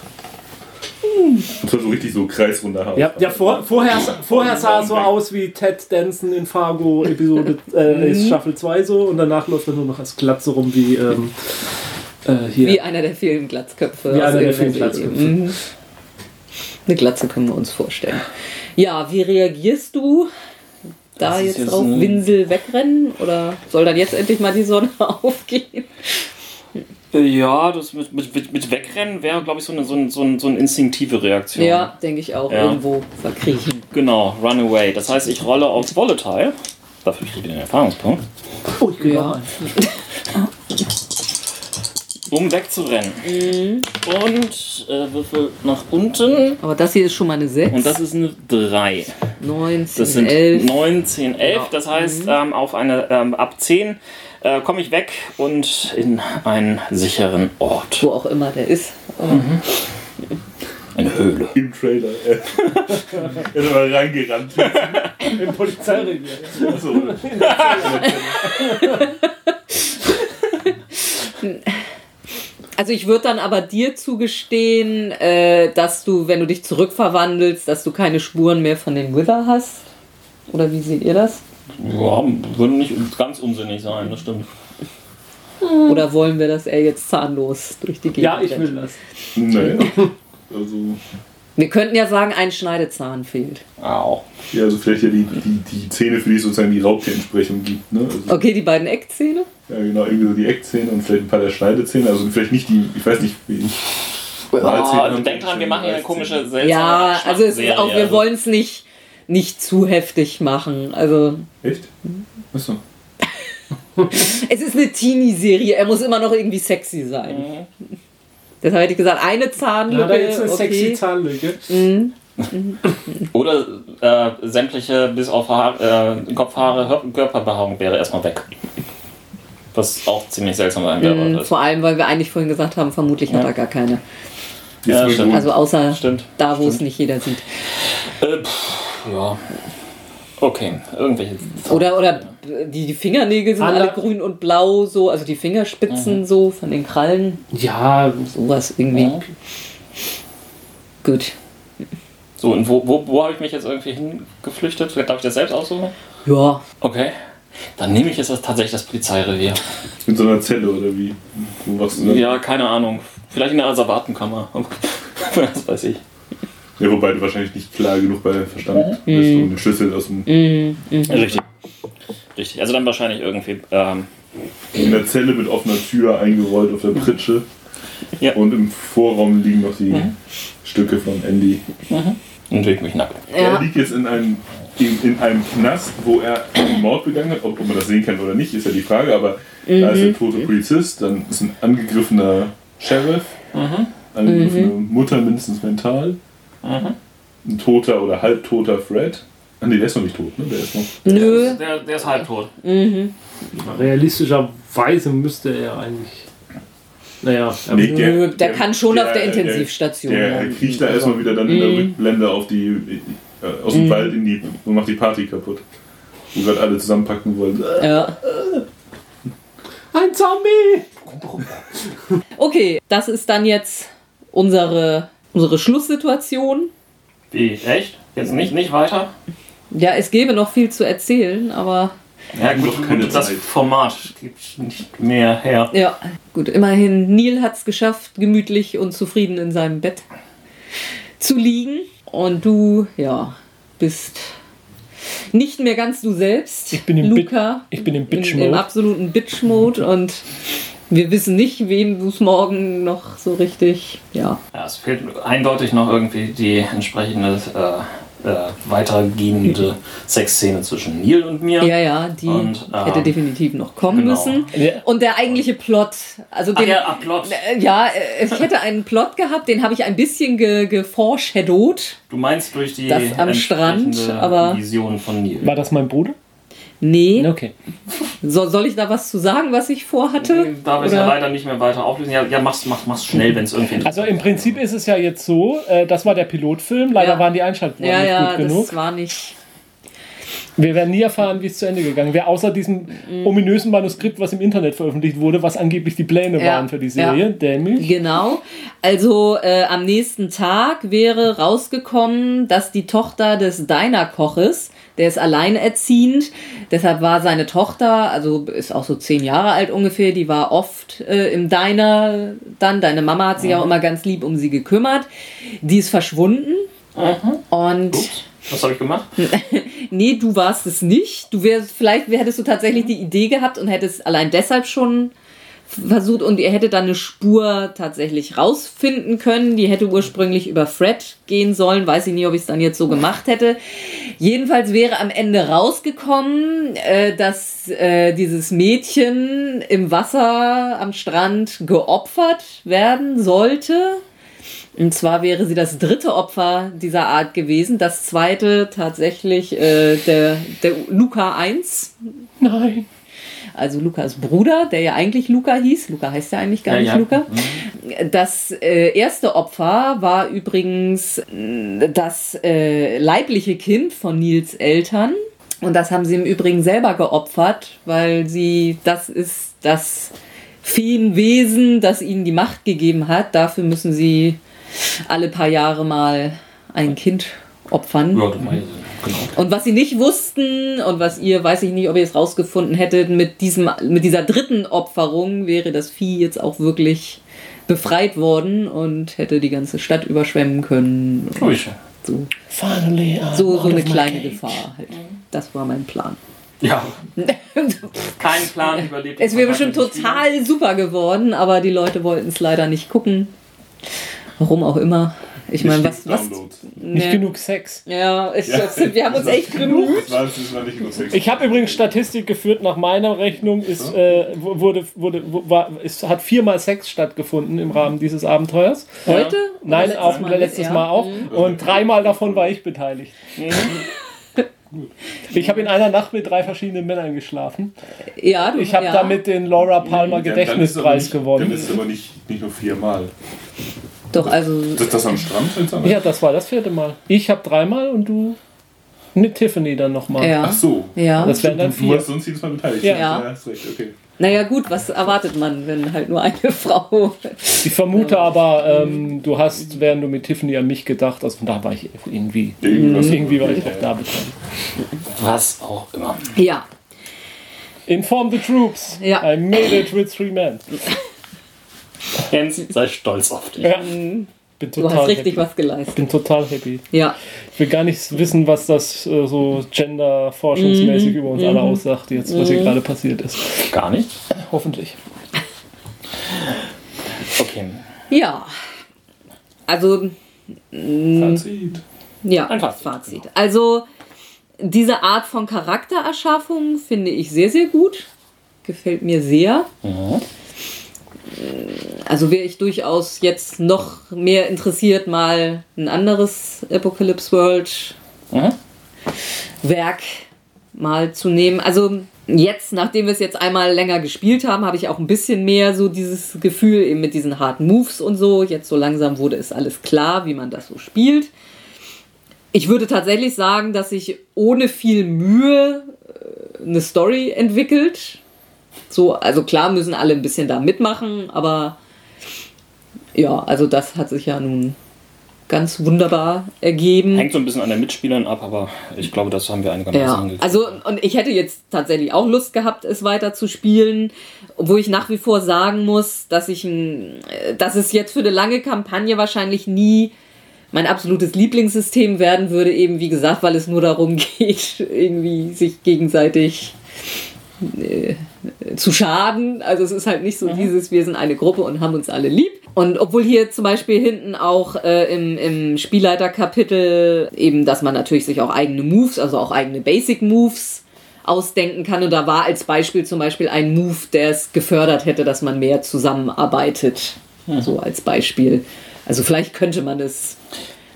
Und zwar so richtig so kreisrunder Haare. Ja, ja vor, vorher, vorher sah er so aus wie Ted Danson in Fargo Episode äh, ist Staffel 2 so und danach läuft er nur noch als Glatze rum wie ähm, äh, hier. Wie einer der vielen Glatzköpfe. Wie einer der vielen. Glatzköpfe. Mhm. Eine Glatze können wir uns vorstellen. Ja, wie reagierst du? Da jetzt jetzt drauf ein- Winsel wegrennen? Oder soll dann jetzt endlich mal die Sonne aufgehen? Ja, das mit, mit, mit, Wegrennen wäre, glaube ich, so eine, so, ein, so, ein, so eine instinktive Reaktion. Ja, denke ich auch. Ja. Irgendwo verkriechen. Genau, Runaway. Das heißt, ich rolle auf Volatile. Dafür kriege ich den Erfahrungspunkt. Oh, ich Ja. Um wegzurennen. Mhm. Und äh, Würfel nach unten. Aber das hier ist schon mal eine 6. Und das ist eine 3. 19, Das sind 11. 9, 10, 11. Ja. Das heißt, Mhm. ähm, auf eine, ähm, ab 10 äh, komme ich weg und in einen sicheren Ort. Wo auch immer der ist. Eine Höhle. Im Trailer. Er er ist mal reingerannt. Im Polizeirevier. Achso. Also ich würde dann aber dir zugestehen, äh, dass du, wenn du dich zurückverwandelst, dass du keine Spuren mehr von den Wither hast. Oder wie seht ihr das? Ja, würde nicht ganz unsinnig sein, das stimmt. Oder wollen wir, dass er jetzt zahnlos durch die Gegend Ja, ich will das. Naja. Also, Wir könnten ja sagen, ein Schneidezahn fehlt. Au. ja, also vielleicht ja die, die, die Zähne, für die es sozusagen die Raubtierentsprechung gibt. Ne? Also, Okay, die beiden Eckzähne? Ja, genau, irgendwie so die Eckzähne und vielleicht ein paar der Schneidezähne. Also vielleicht nicht die, ich weiß nicht, wie. Oh, also denk dran, wir machen hier eine komische, seltsame Ja, also es ist Schlachtserie. auch, wir wollen es nicht, nicht zu heftig machen. Also Echt? Achso. es ist eine Teenie-Serie, er muss immer noch irgendwie sexy sein. Deshalb hätte ich gesagt, eine Zahnlücke. Ja, da jetzt eine okay. sexy Zahnlücke. Oder äh, sämtliche bis auf Haar, äh, Kopfhaare, Hör- Körperbehaarung wäre erstmal weg. Was auch ziemlich seltsam sein wäre. Mhm, Vor allem, weil wir eigentlich vorhin gesagt haben, vermutlich hat Ja. er gar keine. Ja, stimmt. so- Also außer Stimmt. da, wo es nicht jeder sieht. Äh, pff, ja. Okay, irgendwelche. Oder, oder die, die Fingernägel sind Ander- alle grün und blau, so, also die Fingerspitzen so von den Krallen, Ja, sowas irgendwie. Ja. Gut. So, und wo, wo, wo habe ich mich jetzt irgendwie hingeflüchtet? Vielleicht darf ich das selbst aussuchen? Ja, Okay. Dann nehme ich jetzt das, tatsächlich das Polizeirevier. Mit so einer Zelle oder wie? Du das? Ja, keine Ahnung. Vielleicht in der Asservatenkammer. Was weiß ich. Ja, wobei du wahrscheinlich nicht klar genug bei Verstand bist, um den Schlüssel aus dem. Richtig. Richtig. Also dann wahrscheinlich irgendwie ähm, in der Zelle mit offener Tür eingerollt auf der Pritsche. Ja. Und im Vorraum liegen noch die Stücke von Andy. Und ich mich nackt. Ja. Er liegt jetzt in einem, in, in einem Knast, wo er einen Mord begangen hat. Ob, ob man das sehen kann oder nicht, ist ja die Frage. Aber da ist ein toter Polizist, dann ist ein angegriffener Sheriff, angegriffene Mutter mindestens mental, ein toter oder halbtoter Fred. Ah nee, der ist noch nicht tot, ne? Der ist noch. Nö. Der, der ist halbtot. Realistischerweise müsste er eigentlich. Naja, er Nee, Nö, der kann schon auf der der- Intensivstation Der, der kriecht da erstmal wieder dann in der Rückblende auf die, äh, aus dem Wald in die und macht die Party kaputt. Wo gerade alle zusammenpacken wollen. Ja. ein Zombie! Okay, das ist dann jetzt unsere, unsere Schlusssituation. Wie? Echt? Jetzt nicht, nicht weiter? Ja, es gäbe noch viel zu erzählen, aber Ja, gut, gut das. Format gibt nicht mehr her. ja, gut. Immerhin, Neil hat es geschafft, gemütlich und zufrieden in seinem Bett zu liegen. Und du, ja, bist nicht mehr ganz du selbst. Ich bin im Luca. Ich bin im Bitch-Mode. Im absoluten Bitch-Mode und wir wissen nicht, wem du es morgen noch so richtig, ja. Ja, es fehlt eindeutig noch irgendwie die entsprechende äh, äh, weitergehende Sexszene zwischen Neil und mir. Ja, ja, die Und, ähm, hätte definitiv noch kommen genau. müssen. Und der eigentliche Plot, also Ach den, ja, Upload. Äh, Ja, äh, ich hätte einen Plot gehabt, den habe ich ein bisschen ge geforeshadowed. Du meinst durch die Das am Strand, entsprechende aber- Vision von Neil. War das mein Bruder? Nee, Okay. so, soll ich da was zu sagen, was ich vorhatte? Darf ich ja Oder? leider nicht mehr weiter auflösen. Ja, ja mach's, mach's, mach's schnell, wenn es irgendwie Also im Prinzip ist es ja jetzt so, äh, das war der Pilotfilm, leider Ja. waren die Einschaltquoten Ja, nicht ja, gut genug. das war nicht. Wir werden nie erfahren, wie es zu Ende gegangen wäre, außer diesem ominösen Manuskript, was im Internet veröffentlicht wurde, was angeblich die Pläne Ja, waren für die Serie. ja. Dämlich. Genau. Also äh, am nächsten Tag wäre rausgekommen, dass die Tochter des Diner-Koches, der ist alleinerziehend, deshalb war seine Tochter, also ist auch so zehn Jahre alt ungefähr, die war oft äh, im Diner dann. Deine Mama hat sich auch immer ganz lieb um sie gekümmert. Die ist verschwunden. Und Ups, was habe ich gemacht? nee, du warst es nicht. Du wärst, vielleicht hättest du tatsächlich die Idee gehabt und hättest allein deshalb schon versucht und ihr hättet dann eine Spur tatsächlich rausfinden können. Die hätte ursprünglich über Fred gehen sollen. Weiß ich nicht, ob ich es dann jetzt so gemacht hätte. Jedenfalls wäre am Ende rausgekommen, äh, dass äh, dieses Mädchen im Wasser am Strand geopfert werden sollte. Und zwar wäre sie das dritte Opfer dieser Art gewesen. Das zweite tatsächlich äh, der, der Luca 1, Nein. Also Lukas Bruder, der ja eigentlich Luca hieß. Luca heißt ja eigentlich gar Ja, nicht ja. Luca. Das äh, erste Opfer war übrigens äh, das äh, leibliche Kind von Nils Eltern. Und das haben sie im Übrigen selber geopfert, weil sie, das ist das Feenwesen, das ihnen die Macht gegeben hat. Dafür müssen sie alle paar Jahre mal ein Kind opfern. Ja, du meinst, genau. Und was sie nicht wussten und was ihr, weiß ich nicht, ob ihr es rausgefunden hättet, mit, diesem, mit dieser dritten Opferung wäre das Vieh jetzt auch wirklich befreit worden und hätte die ganze Stadt überschwemmen können. Ui. So, Finally. So, so eine kleine. Gefahr halt. Das war mein Plan. Ja, kein Plan überlebt. Es wäre bestimmt total super geworden, aber die Leute wollten es leider nicht gucken. Warum auch immer. Ich meine, was, was? Downloads. Nicht Nee. genug Sex. Ja, ich, wir haben uns echt bemüht. Das war, das war nicht nur Sex. Ich habe übrigens Statistik geführt, nach meiner Rechnung ist, äh, wu- wurde, wurde, wu- war, es hat viermal Sex stattgefunden im Rahmen dieses Abenteuers. Heute? Nein, Oder auch Mal letztes? Mal auch. Und dreimal davon war ich beteiligt. Ich habe in einer Nacht mit drei verschiedenen Männern geschlafen. Ja, du, Ich habe ja. damit den Laura Palmer Ja, ist aber Gedächtnispreis nicht- Dann gewonnen. ist es aber nicht, nicht nur viermal. Doch, also. Ist das am Strand? Ja, das war das vierte Mal. Ich habe dreimal und du mit Tiffany dann nochmal. Ja. Ach so. Ja. Das wären dann Du vier. hast sonst jedes Mal beteiligt. Ja. hast recht, okay. Naja, gut, was erwartet man, wenn halt nur eine Frau. Ich vermute aber, ähm, du hast, während du mit Tiffany an mich gedacht hast, und da war ich irgendwie, Irgendwas- irgendwie war ich auch da beteiligt. Was auch immer. Ja. Inform the troops. Ja. I made it with three men. Jens, sei stolz auf dich. Ja. bin Du total hast richtig happy. was geleistet. bin total happy. Ja. Ich will gar nicht wissen, was das äh, so gender-forschungsmäßig Mhm. über uns alle aussagt, jetzt, was hier gerade passiert ist. Gar nicht. Hoffentlich. Okay. Ja. Also, Fazit. ja, Ein Fazit. Fazit. Also, diese Art von Charaktererschaffung finde ich sehr, sehr gut. Gefällt mir sehr. Also wäre ich durchaus jetzt noch mehr interessiert, mal ein anderes Apocalypse World Mhm. Werk mal zu nehmen. Also jetzt, nachdem wir es jetzt einmal länger gespielt haben, habe ich auch ein bisschen mehr so dieses Gefühl eben mit diesen harten Moves und so. Jetzt so langsam wurde es alles klar, wie man das so spielt. Ich würde tatsächlich sagen, dass sich ohne viel Mühe äh, eine Story entwickelt. So, also klar müssen alle ein bisschen da mitmachen, aber ja, also das hat sich ja nun ganz wunderbar ergeben. Hängt so ein bisschen an den Mitspielern ab, aber ich glaube, das haben wir einigermaßen Ja, hingekriegt. also und ich hätte jetzt tatsächlich auch Lust gehabt, es weiter zu spielen, obwohl ich nach wie vor sagen muss, dass ich ein, dass es jetzt für eine lange Kampagne wahrscheinlich nie mein absolutes Lieblingssystem werden würde, eben wie gesagt, weil es nur darum geht, irgendwie sich gegenseitig zu schaden. Also es ist halt nicht so dieses, wir sind eine Gruppe und haben uns alle lieb. Und obwohl hier zum Beispiel hinten auch äh, im, im Spielleiterkapitel eben, dass man natürlich sich auch eigene Moves, also auch eigene Basic Moves ausdenken kann. Und da war als Beispiel zum Beispiel ein Move, der es gefördert hätte, dass man mehr zusammenarbeitet. So als Beispiel. Also vielleicht könnte man es.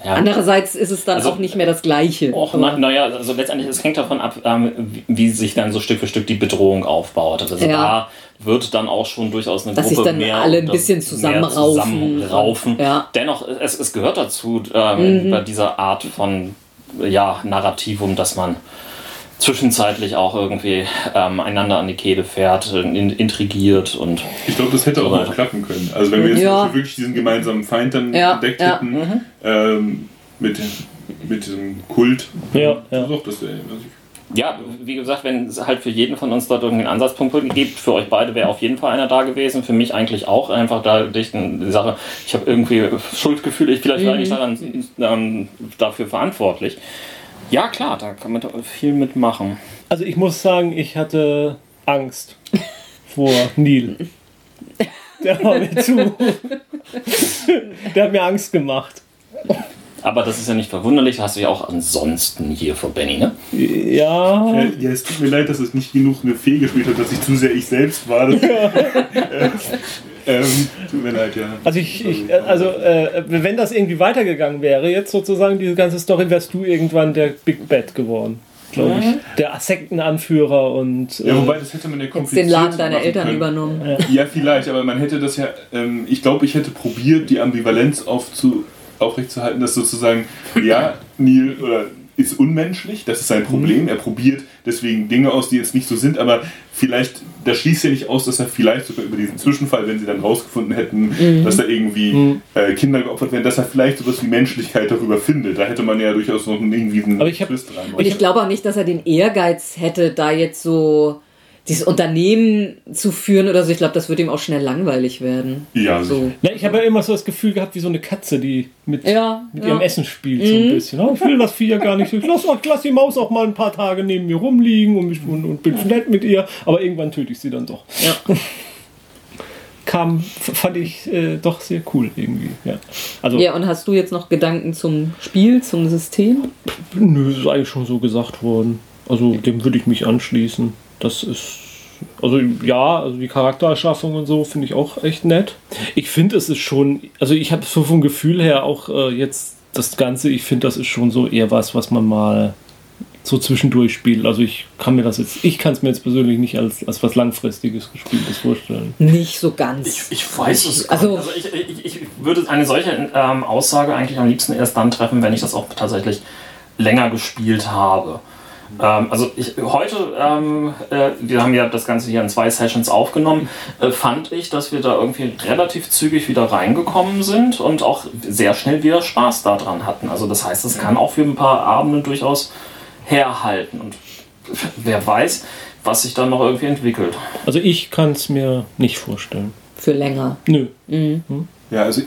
Ja. Andererseits ist es dann Also- auch nicht mehr das Gleiche. Och, na, naja, also letztendlich, es hängt davon ab, ähm, wie, wie sich dann so Stück für Stück die Bedrohung aufbaut. Also Ja. da wird dann auch schon durchaus eine Dass sich Gruppe dann mehr alle ein bisschen zusammenraufen. zusammenraufen. Ja. Mhm. Dennoch, es, es gehört dazu, ähm, bei dieser Art von ja, Narrativum, dass man zwischenzeitlich auch irgendwie ähm, einander an die Kehle fährt, in, intrigiert und Ich glaube, das hätte auch weiter. noch klappen können. Also wenn wir jetzt Ja. wirklich diesen gemeinsamen Feind dann Ja, entdeckt ja. hätten, ähm, mit, mit diesem Kult. Ja, ja. Doch, das wäre. Also Ja, wie gesagt, wenn es halt für jeden von uns dort irgendeinen Ansatzpunkt gibt, für euch beide wäre auf jeden Fall einer da gewesen, für mich eigentlich auch einfach da die Sache, ich habe irgendwie Schuldgefühle, ich vielleicht war ich daran ähm, dafür verantwortlich. Ja, klar, da kann man viel mitmachen. Also ich muss sagen, ich hatte Angst vor Neil. Der war mir zu. Der hat mir Angst gemacht. Aber das ist ja nicht verwunderlich, hast du ja auch ansonsten hier vor Benny, ne? Ja. Ja, ja, es tut mir leid, dass es nicht genug eine Fee gespielt hat, dass ich zu sehr ich selbst war. Das, äh, ähm, tut mir leid, ja. Also ich, ich äh, also äh, wenn das irgendwie weitergegangen wäre, jetzt sozusagen diese ganze Story, wärst du irgendwann der Big Bad geworden, glaube ich. Der Sektenanführer und äh, Ja, wobei, das hätte man ja kompliziert den Laden deiner Eltern können. übernommen. Ja, vielleicht, aber man hätte das ja, ähm, ich glaube, ich hätte probiert, die Ambivalenz aufzu, aufrechtzuerhalten, dass sozusagen, ja, Neil oder ist unmenschlich, das ist sein Problem, er probiert deswegen Dinge aus, die jetzt nicht so sind, aber vielleicht, das schließt ja nicht aus, dass er vielleicht sogar über diesen Zwischenfall, wenn sie dann rausgefunden hätten, dass da irgendwie äh, Kinder geopfert werden, dass er vielleicht sowas wie Menschlichkeit darüber findet. Da hätte man ja durchaus noch einen, irgendwie einen Aber ich hab- Twist dran. Und ich glaube auch nicht, dass er den Ehrgeiz hätte, da jetzt so dieses Unternehmen zu führen oder so. Ich glaube, das wird ihm auch schnell langweilig werden. ja, So. Na, ich habe ja immer so das Gefühl gehabt, wie so eine Katze, die mit, Ja, mit ja. ihrem Essen spielt, so ein bisschen. Oh, ich will das Vieh ja gar nicht. Ich lass, lass die Maus auch mal ein paar Tage neben mir rumliegen und, mich, und, und bin nett mit ihr, aber irgendwann töte ich sie dann doch. Ja. Kam, fand ich äh, doch sehr cool irgendwie. Ja. Also, ja, und hast du jetzt noch Gedanken zum Spiel, zum System? nö, ist eigentlich schon so gesagt worden. Also, dem würde ich mich anschließen. Das ist. Also ja, also die Charaktererschaffung und so finde ich auch echt nett. Ich finde, es ist schon, also ich habe so vom Gefühl her auch äh, jetzt das Ganze, ich finde, das ist schon so eher was, was man mal so zwischendurch spielt. Also ich kann mir das jetzt, ich kann es mir jetzt persönlich nicht als, als was langfristiges gespieltes vorstellen. Nicht so ganz. Ich, ich weiß es. Also- Also, ich, ich, ich würde eine solche ähm, Aussage eigentlich am liebsten erst dann treffen, wenn ich das auch tatsächlich länger gespielt habe. Ähm, also ich, heute, ähm, äh, wir haben ja das Ganze hier in zwei Sessions aufgenommen, äh, fand ich, dass wir da irgendwie relativ zügig wieder reingekommen sind und auch sehr schnell wieder Spaß daran hatten. Also das heißt, es kann auch für ein paar Abende durchaus herhalten. Und wer weiß, was sich dann noch irgendwie entwickelt. Also ich kann es mir nicht vorstellen. Für länger. Nö. Ja, also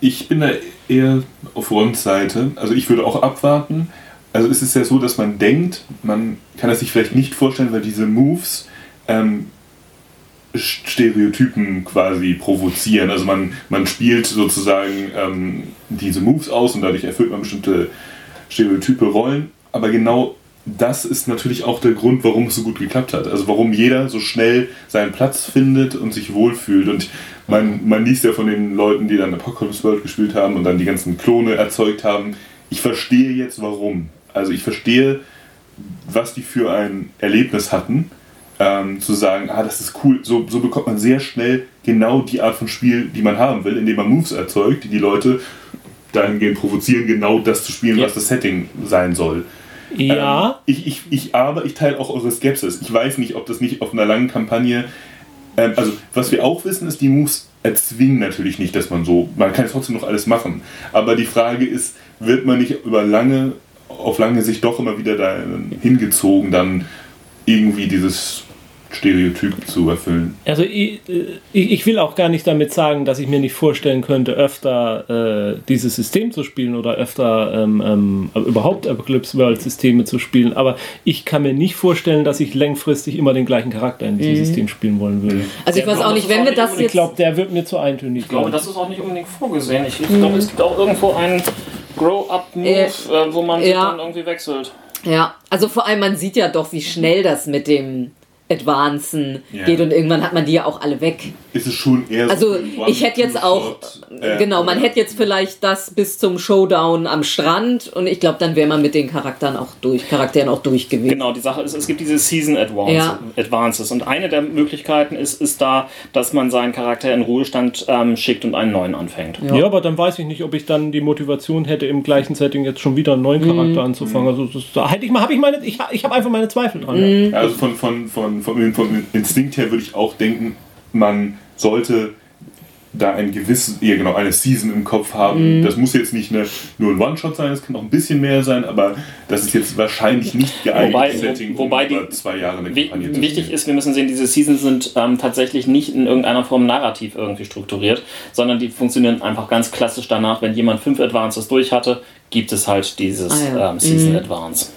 ich bin da eher auf Rons Seite. Also ich würde auch abwarten. Also es ist ja so, dass man denkt, man kann es sich vielleicht nicht vorstellen, weil diese Moves ähm, Stereotypen quasi provozieren. Also man, man spielt sozusagen ähm, diese Moves aus und dadurch erfüllt man bestimmte Stereotype Rollen. Aber genau das ist natürlich auch der Grund, warum es so gut geklappt hat. Also warum jeder so schnell seinen Platz findet und sich wohlfühlt. Und man, man liest ja von den Leuten, die dann Apocalypse World gespielt haben und dann die ganzen Klone erzeugt haben. Ich verstehe jetzt warum. Also ich verstehe, was die für ein Erlebnis hatten. Ähm, zu sagen, ah, das ist cool, so, so bekommt man sehr schnell genau die Art von Spiel, die man haben will, indem man Moves erzeugt, die die Leute dahingehend provozieren, genau das zu spielen, Ja. was das Setting sein soll. Ja, Ähm, ich, ich, ich, aber ich teile auch eure Skepsis. Ich weiß nicht, ob das nicht auf einer langen Kampagne. Ähm, also, was wir auch wissen, ist, die Moves erzwingen natürlich nicht, dass man so. Man kann trotzdem noch alles machen. Aber die Frage ist, wird man nicht über lange, auf lange Sicht doch immer wieder da hingezogen, dann irgendwie dieses Stereotyp zu erfüllen? also ich, äh, ich ich will auch gar nicht damit sagen, dass ich mir nicht vorstellen könnte, öfter äh, dieses System zu spielen oder öfter ähm, ähm, überhaupt Apocalypse World Systeme zu spielen. Aber ich kann mir nicht vorstellen, dass ich langfristig immer den gleichen Charakter in diesem System spielen wollen würde. Also ich weiß auch nicht, wenn wir das Ich jetzt. glaube, der wird mir zu eintönig. Ich glaube, das ist auch nicht unbedingt vorgesehen. Ich, ich glaube, es gibt auch irgendwo einen Grow-Up-Move, Äh, äh, wo man sich ja. dann irgendwie wechselt. Ja, also vor allem, man sieht ja doch, wie schnell das mit dem Advancen Ja. geht und irgendwann hat man die ja auch alle weg. Ist es schon eher Also so ein ich hätte jetzt auch, äh, genau, man hätte jetzt vielleicht das bis zum Showdown am Strand und ich glaube, dann wäre man mit den Charakteren auch durch, Charakteren auch durch gewesen. Genau, die Sache ist, es gibt diese Season Advance, Ja. Advances und eine der Möglichkeiten ist, ist da, dass man seinen Charakter in Ruhestand ähm, schickt und einen neuen anfängt. Ja. aber dann weiß ich nicht, ob ich dann die Motivation hätte, im gleichen Setting jetzt schon wieder einen neuen Charakter anzufangen. Also das, da hätte ich mal, habe ich meine, ich, ich habe einfach meine Zweifel dran. Also von, von, von, von, vom Instinkt her würde ich auch denken, man sollte da ein gewisses, ja genau, eine Season im Kopf haben. Das muss jetzt nicht eine, nur ein One-Shot sein, es kann auch ein bisschen mehr sein, aber das ist jetzt wahrscheinlich nicht geeignetes Wobei- Setting, wobei um die- zwei Jahre eine Kampagne zu Wichtig ist, wir müssen sehen, diese Seasons sind ähm, tatsächlich nicht in irgendeiner Form narrativ irgendwie strukturiert, sondern die funktionieren einfach ganz klassisch danach. Wenn jemand fünf Advances durch hatte, gibt es halt dieses Ah ja. ähm, Season Advance.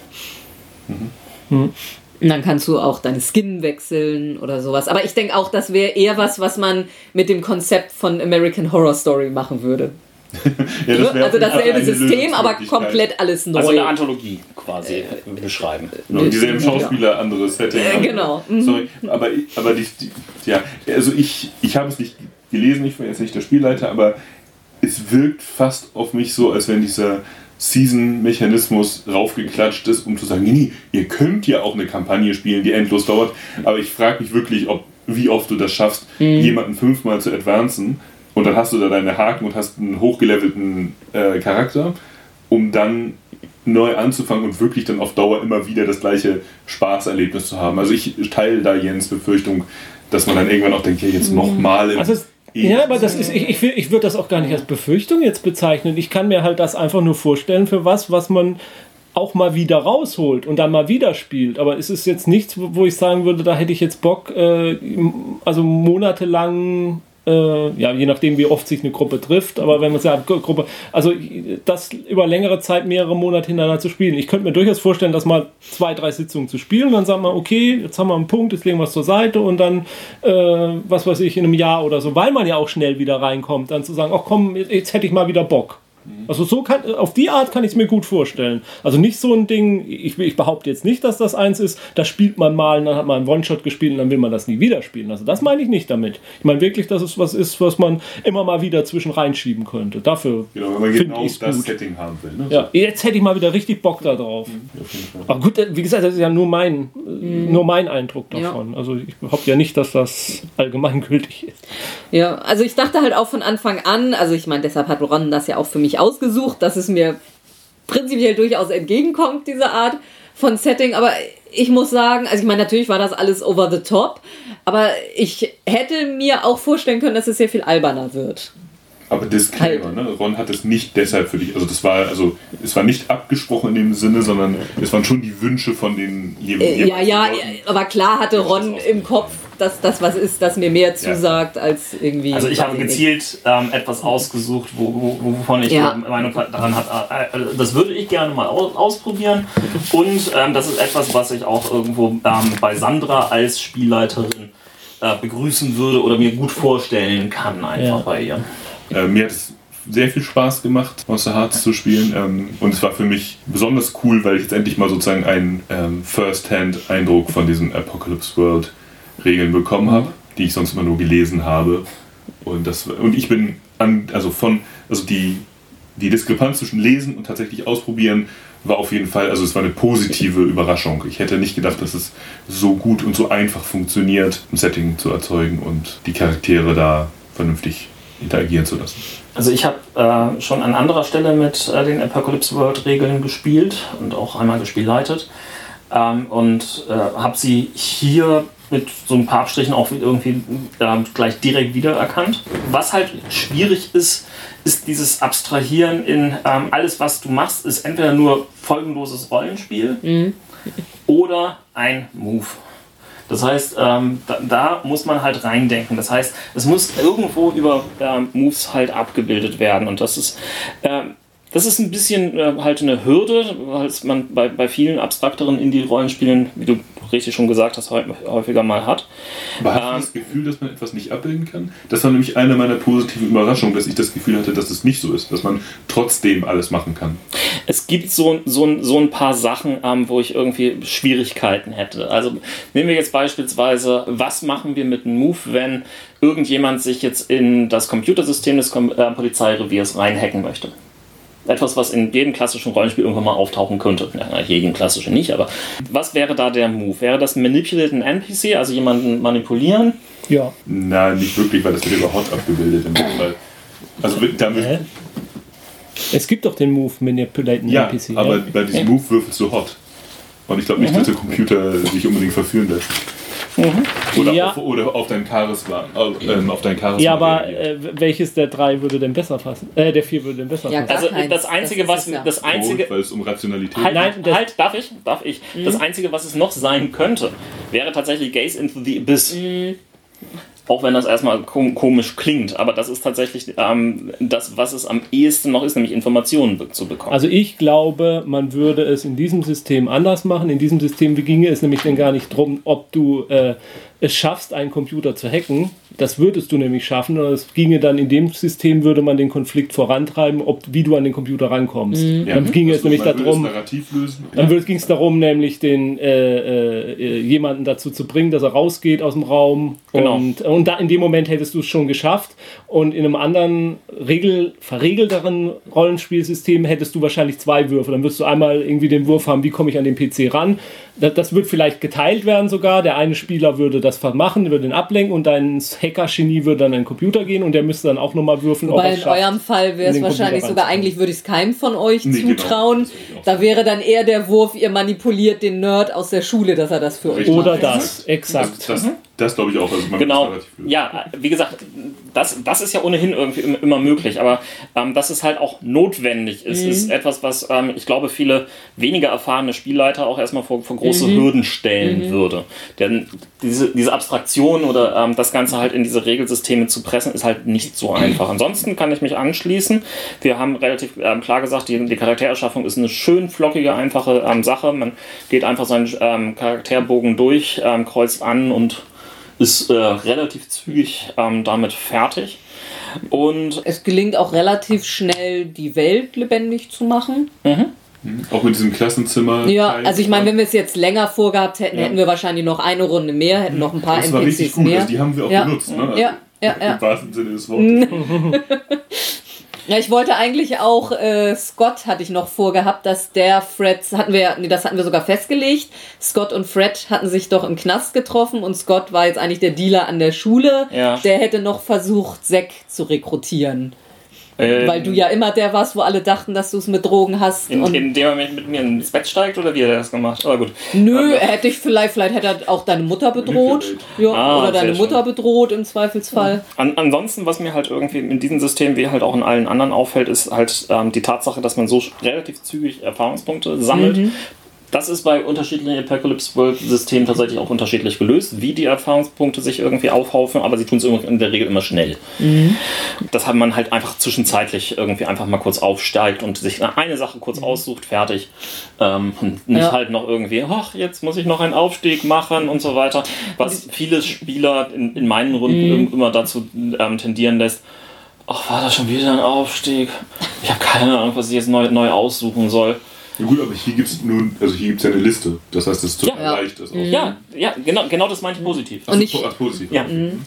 Und dann kannst du auch deine Skin wechseln oder sowas. Aber ich denke auch, das wäre eher was, was man mit dem Konzept von American Horror Story machen würde. Ja, das wäre also dasselbe System, aber komplett alles neu. Also eine Anthologie quasi äh, beschreiben. Genau, dieselben Schauspieler, anderes Setting. Äh, genau. Mhm. Sorry, aber, ich- aber die, die, ja, also ich, ich habe es nicht gelesen, ich war jetzt nicht der Spielleiter, aber es wirkt fast auf mich so, als wenn dieser Season-Mechanismus raufgeklatscht ist, um zu sagen, nee, nee, ihr könnt ja auch eine Kampagne spielen, die endlos dauert, aber ich frage mich wirklich, ob, wie oft du das schaffst, jemanden fünfmal zu advancen und dann hast du da deine Haken und hast einen hochgelevelten äh, Charakter, um dann neu anzufangen und wirklich dann auf Dauer immer wieder das gleiche Spaßerlebnis zu haben. Also ich teile da Jens Befürchtung, dass man dann irgendwann auch denkt, ja jetzt nochmal. Also es, ja, aber das ist, ich, ich, will- ich würde das auch gar nicht als Befürchtung jetzt bezeichnen. Ich kann mir halt das einfach nur vorstellen für was, was man auch mal wieder rausholt und dann mal wieder spielt. Aber es ist jetzt nichts, wo wo ich sagen würde, da hätte ich jetzt Bock, äh, also monatelang, äh, ja, je nachdem, wie oft sich eine Gruppe trifft, aber wenn man sagt, Gru- Gruppe, also das über längere Zeit, mehrere Monate hintereinander zu spielen. Ich könnte mir durchaus vorstellen, das mal zwei, drei Sitzungen zu spielen dann sagen wir, okay, jetzt haben wir einen Punkt, jetzt legen wir es zur Seite und dann, äh, was weiß ich, in einem Jahr oder so, weil man ja auch schnell wieder reinkommt, dann zu sagen, ach komm, jetzt hätte ich mal wieder Bock. Also so kann, auf die Art kann ich es mir gut vorstellen. Also nicht so ein Ding, ich, ich behaupte jetzt nicht, dass das eins ist, da spielt man mal und dann hat man einen One-Shot gespielt und dann will man das nie wieder spielen. Also das meine ich nicht damit. Ich meine wirklich, dass es was ist, was man immer mal wieder zwischen reinschieben könnte. Dafür Genau, wenn man finde genau das gut. Setting haben will. Ne? Ja, jetzt hätte ich mal wieder richtig Bock da drauf. Fall. Aber gut, wie gesagt, das ist ja nur mein, äh, nur mein Eindruck davon. Also ich behaupte ja nicht, dass das allgemeingültig ist. Ja, also ich dachte halt auch von Anfang an, also ich meine, deshalb hat Ron das ja auch für mich ausgesucht, dass es mir prinzipiell durchaus entgegenkommt, diese Art von Setting, aber ich muss sagen, also ich meine, natürlich war das alles over the top, aber ich hätte mir auch vorstellen können, dass es sehr viel alberner wird. Aber Disclaimer, Halt. ne? Ron hat es nicht deshalb für dich, also das war, also es war nicht abgesprochen in dem Sinne, sondern es waren schon die Wünsche von den je- Äh, ja, jeweiligen ja, aber klar hatte Ron im Kopf dass das was ist, das mir mehr zusagt als irgendwie. Also ich habe gezielt ähm, etwas ausgesucht, wo, wo, wovon ich Ja. Meinung daran habe, äh, äh, das würde ich gerne mal au- ausprobieren. Und ähm, das ist etwas, was ich auch irgendwo ähm, bei Sandra als Spielleiterin äh, begrüßen würde oder mir gut vorstellen kann, einfach Ja. bei ihr. Äh, mir hat es sehr viel Spaß gemacht, Monster Hearts zu spielen. Ähm, und es war für mich besonders cool, weil ich jetzt endlich mal sozusagen einen ähm, First-Hand-Eindruck von diesen Apocalypse World-Regeln bekommen habe, die ich sonst immer nur gelesen habe. Und, das, und ich bin an, also von, also die, die Diskrepanz zwischen Lesen und tatsächlich ausprobieren war auf jeden Fall, also es war eine positive Überraschung. Ich hätte nicht gedacht, dass es so gut und so einfach funktioniert, ein Setting zu erzeugen und die Charaktere da vernünftig interagieren zu lassen. Also ich habe äh, schon an anderer Stelle mit äh, den Apocalypse World Regeln gespielt und auch einmal gespielleitet ähm, und äh, habe sie hier mit so ein paar Abstrichen auch irgendwie ähm, gleich direkt wiedererkannt. Was halt schwierig ist, ist dieses Abstrahieren in ähm, alles, was du machst, ist entweder nur folgenloses Rollenspiel oder ein Move. Das heißt, ähm, da, da muss man halt reindenken. Das heißt, es muss irgendwo über ähm, Moves halt abgebildet werden. Und das ist, ähm, das ist ein bisschen äh, halt eine Hürde, weil es man bei, bei vielen abstrakteren Indie-Rollenspielen, wie du richtig schon gesagt hast, häu- häufiger mal hat. Aber hast du Ähm, das Gefühl, dass man etwas nicht abbilden kann? Das war nämlich eine meiner positiven Überraschungen, dass ich das Gefühl hatte, dass es nicht so ist, dass man trotzdem alles machen kann. Es gibt so, so, so ein paar Sachen, ähm, wo ich irgendwie Schwierigkeiten hätte. Also nehmen wir jetzt beispielsweise, was machen wir mit einem Move, wenn irgendjemand sich jetzt in das Computersystem des Kom äh, Polizeireviers reinhacken möchte? Etwas, was in jedem klassischen Rollenspiel irgendwann mal auftauchen könnte. Ja, jedem klassischen nicht, aber was wäre da der Move? Wäre das Manipulate an NPC, also jemanden manipulieren? Ja. Na, nicht wirklich, weil das wird über Hot abgebildet im Fall. Also wird damit. Hä? Es gibt doch den Move Manipulaten Ja, NPC. aber ja. bei diesem Move würfelst du Hot. Und ich glaube nicht, dass der Computer sich unbedingt verführen lässt. Oder, Ja. auf, oder auf dein Charisma. Ähm, auf dein Charisma Ja, aber äh, welches der drei würde denn besser passen? Äh, der vier würde denn besser Ja, passen? Also das Einzige, Das was ja. das Einzige, Grund, weil es um Rationalität Halt, Nein, halt, darf ich? Darf ich? Das Einzige, was es noch sein könnte, wäre tatsächlich Gaze into the Abyss. Auch wenn das erstmal kom komisch klingt, aber das ist tatsächlich ähm, das, was es am ehesten noch ist, nämlich Informationen zu bekommen. Also ich glaube, man würde es in diesem System anders machen. In diesem System ginge es nämlich dann gar nicht drum, ob du äh, es schaffst, einen Computer zu hacken. Das würdest du nämlich schaffen. Und es ginge dann in dem System, würde man den Konflikt vorantreiben, ob, wie du an den Computer rankommst. Ja, Dann ginge es also nämlich darum. Dann ging es darum, nämlich den äh, äh, jemanden dazu zu bringen, dass er rausgeht aus dem Raum. Genau. Und, und da in dem Moment hättest du es schon geschafft. Und in einem anderen, regel, verregelteren Rollenspielsystem hättest du wahrscheinlich zwei Würfe. Dann wirst du einmal irgendwie den Wurf haben, wie komme ich an den PC ran. Das, das wird vielleicht geteilt werden sogar. Der eine Spieler würde das machen, würde den ablenken und dein Hacker-Genie würde dann an den Computer gehen und der müsste dann auch nochmal würfeln, Wobei in eurem Fall wäre in es wahrscheinlich sogar, eigentlich würde ich es keinem von euch Nee, genau. zutrauen. Das auch Da wäre dann eher der Wurf, ihr manipuliert den Nerd aus der Schule, dass er das für euch. Oder macht. das, exakt. Das, das, das glaube ich auch. Also man Genau. Ja, wie gesagt, das, das ist ja ohnehin irgendwie im- immer möglich, aber ähm, dass es halt auch notwendig ist, ist etwas, was ähm, ich glaube, viele weniger erfahrene Spielleiter auch erstmal vor, vor große Hürden stellen würde. Denn diese, diese Abstraktion oder ähm, das Ganze halt in diese Regelsysteme zu pressen, ist halt nicht so einfach. Ansonsten kann ich mich anschließen. Wir haben relativ ähm, klar gesagt, die, die Charaktererschaffung ist eine schön flockige, einfache ähm, Sache. Man geht einfach seinen ähm, Charakterbogen durch, ähm, kreuzt an und ist äh, relativ zügig ähm, damit fertig. Und Es gelingt auch relativ schnell, die Welt lebendig zu machen. Auch mit diesem Klassenzimmer. Ja, also ich meine, wenn wir es jetzt länger vorgehabt hätten, hätten wir wahrscheinlich noch eine Runde mehr, hätten noch ein paar das war richtig NPCs gut. mehr. Also die haben wir auch Ja. benutzt. Ne? Also Ja, ja, ja. Im wahrsten Sinne des Wortes. Ja, ich wollte eigentlich auch, äh, Scott hatte ich noch vorgehabt, dass der Fred, hatten wir, nee, das hatten wir sogar festgelegt. Scott und Fred hatten sich doch im Knast getroffen und Scott war jetzt eigentlich der Dealer an der Schule. Ja. Der hätte noch versucht, Zack zu rekrutieren. Äh, Weil du ja immer der warst, wo alle dachten, dass du es mit Drogen hast. in, und indem er mit, mit mir ins Bett steigt oder wie hat er das gemacht? Aber gut. nö, hätte ich vielleicht, vielleicht hätte er auch deine Mutter bedroht. Ja, Ah, oder deine Mutter schön. bedroht im Zweifelsfall. An, ansonsten, was mir halt irgendwie in diesem System, wie halt auch in allen anderen auffällt, ist halt ähm, die Tatsache, dass man so relativ zügig Erfahrungspunkte sammelt. Das ist bei unterschiedlichen Apocalypse World-Systemen tatsächlich auch unterschiedlich gelöst, wie die Erfahrungspunkte sich irgendwie aufhaufen, aber sie tun es in der Regel immer schnell. Mhm. Das hat man halt einfach zwischenzeitlich irgendwie einfach mal kurz aufsteigt und sich eine Sache kurz mhm. aussucht, fertig. Ähm, und nicht ja. halt noch irgendwie, ach, jetzt muss ich noch einen Aufstieg machen und so weiter. Was viele Spieler in, in meinen Runden mhm. immer dazu ähm, tendieren lässt, ach, war das schon wieder ein Aufstieg? Ich habe keine Ahnung, was ich jetzt neu, neu aussuchen soll. Ja gut, aber hier gibt es nun, also hier gibt es ja eine Liste. Das heißt, es ist total ja. leicht. Das ja, ja, genau, genau das meinte ich positiv. Und ich, Ach, positiv. Ja.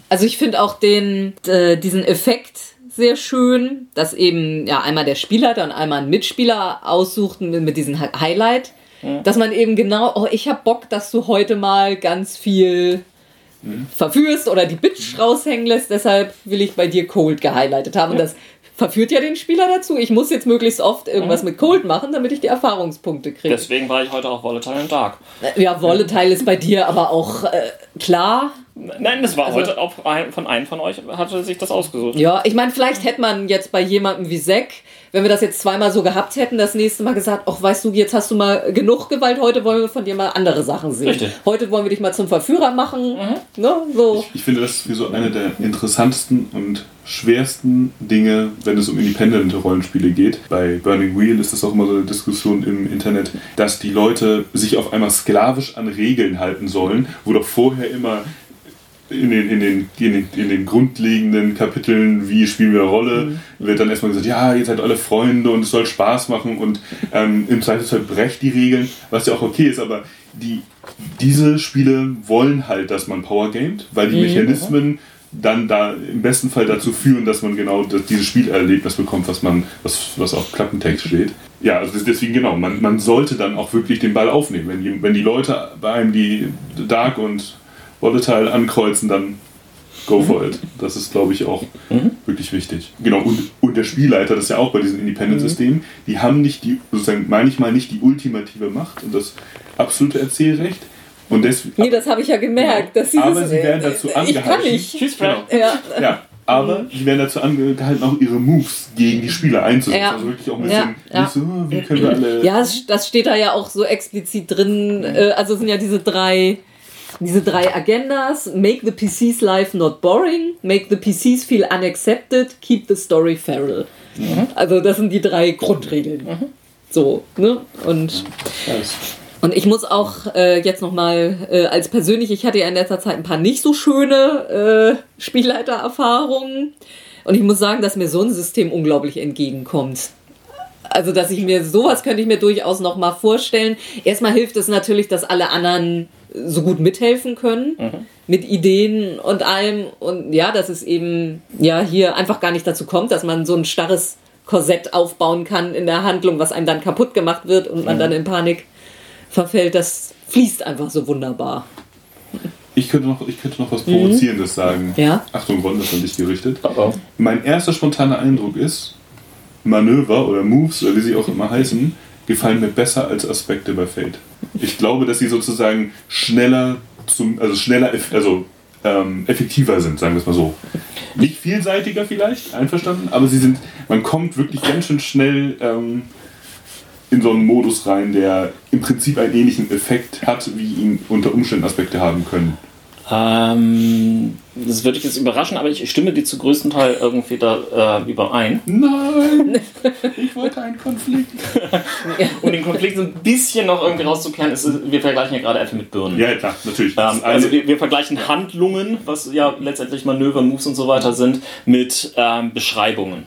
Also ich finde auch den, äh, diesen Effekt sehr schön, dass eben ja einmal der Spielleiter und einmal ein Mitspieler aussuchten mit, mit diesem Highlight. Dass man eben genau, oh, ich habe Bock, dass du heute mal ganz viel mhm. verführst oder die Bitch raushängen lässt, deshalb will ich bei dir Cold gehighlightet haben. Und das verführt ja den Spieler dazu. Ich muss jetzt möglichst oft irgendwas mhm. mit Cold machen, damit ich die Erfahrungspunkte kriege. Deswegen war ich heute auch Volatile und Dark. Ja, Volatile ist bei dir aber auch äh, klar. Nein, das war also, heute auch ein, von einem von euch, hatte sich das ausgesucht. Ja, ich meine, vielleicht hätte man jetzt bei jemandem wie Zack, wenn wir das jetzt zweimal so gehabt hätten, das nächste Mal gesagt, ach, weißt du, jetzt hast du mal genug Gewalt, heute wollen wir von dir mal andere Sachen sehen. Richtig. Heute wollen wir dich mal zum Verführer machen. Mhm. Ne, so. Ich, ich finde das wie so eine der interessantesten und schwersten Dinge, wenn es um independente Rollenspiele geht. Bei Burning Wheel ist das auch immer so eine Diskussion im Internet, dass die Leute sich auf einmal sklavisch an Regeln halten sollen, wo doch vorher immer in den, in, den, in, den, in den grundlegenden Kapiteln, wie spielen wir eine Rolle, mhm. wird dann erstmal gesagt, ja, ihr seid alle Freunde und es soll Spaß machen und ähm, im Zweifelsfall brecht die Regeln, was ja auch okay ist, aber die, diese Spiele wollen halt, dass man Power gamet, weil die mhm. Mechanismen dann da im besten Fall dazu führen, dass man genau das, dieses Spielerlebnis bekommt, was man, was, was auf Klappentext steht. Ja, also deswegen genau, man, man sollte dann auch wirklich den Ball aufnehmen. Wenn die, wenn die Leute bei einem die Dark und Volatile ankreuzen, dann go for mhm. it. Das ist, glaube ich, auch mhm. wirklich wichtig. Genau, und, und der Spielleiter, das ist ja auch bei diesen Independent-Systemen, mhm. die haben nicht die, sozusagen manchmal nicht die ultimative Macht und das absolute Erzählrecht. Und deswegen, nee, das habe ich ja gemerkt. Dass sie aber das, sie werden dazu angehalten. Ich kann nicht. Tschüss, genau. ja. ja. Aber sie werden dazu angehalten, auch ihre Moves gegen die Spieler einzusetzen. Ja. Also wirklich auch ein bisschen ja. nicht so, wie können wir alle. Ja, das steht da ja auch so explizit drin. Äh, also sind ja diese drei diese drei Agendas, make the PC's life not boring, make the PCs feel unaccepted, keep the story feral. Mhm. Also das sind die drei Grundregeln. Mhm. So, ne? Und, und ich muss auch äh, jetzt nochmal äh, als persönlich, ich hatte ja in letzter Zeit ein paar nicht so schöne äh, Spielleitererfahrungen. Und ich muss sagen, dass mir so ein System unglaublich entgegenkommt. Also, dass ich mir sowas könnte ich mir durchaus noch mal vorstellen. Erstmal hilft es natürlich, dass alle anderen so gut mithelfen können mhm. mit Ideen und allem. Und ja, dass es eben ja hier einfach gar nicht dazu kommt, dass man so ein starres Korsett aufbauen kann in der Handlung, was einem dann kaputt gemacht wird und man mhm. dann in Panik verfällt. Das fließt einfach so wunderbar. Ich könnte noch, ich könnte noch was Provozierendes mhm. sagen. Ja? Achtung, Ron, das an dich gerichtet. Oh oh. Mein erster spontaner Eindruck ist, Manöver oder Moves oder wie sie auch immer heißen, gefallen mir besser als Aspekte bei Fate. Ich glaube, dass sie sozusagen schneller zum, also schneller, also ähm, effektiver sind, sagen wir es mal so. Nicht vielseitiger vielleicht, einverstanden, aber sie sind, man kommt wirklich ganz schön schnell ähm, in so einen Modus rein, der im Prinzip einen ähnlichen Effekt hat, wie ihn unter Umständen Aspekte haben können. Ähm, das würde ich jetzt überraschen, aber ich stimme dir zu größten Teil irgendwie da äh, überein. Nein! Ich wollte einen Konflikt. um den Konflikt so ein bisschen noch irgendwie rauszuklären, ist, wir vergleichen ja gerade Äpfel mit Birnen. Ja, klar, natürlich. Ähm, also wir, wir, vergleichen Handlungen, was ja letztendlich Manöver, Moves und so weiter sind, mit ähm, Beschreibungen.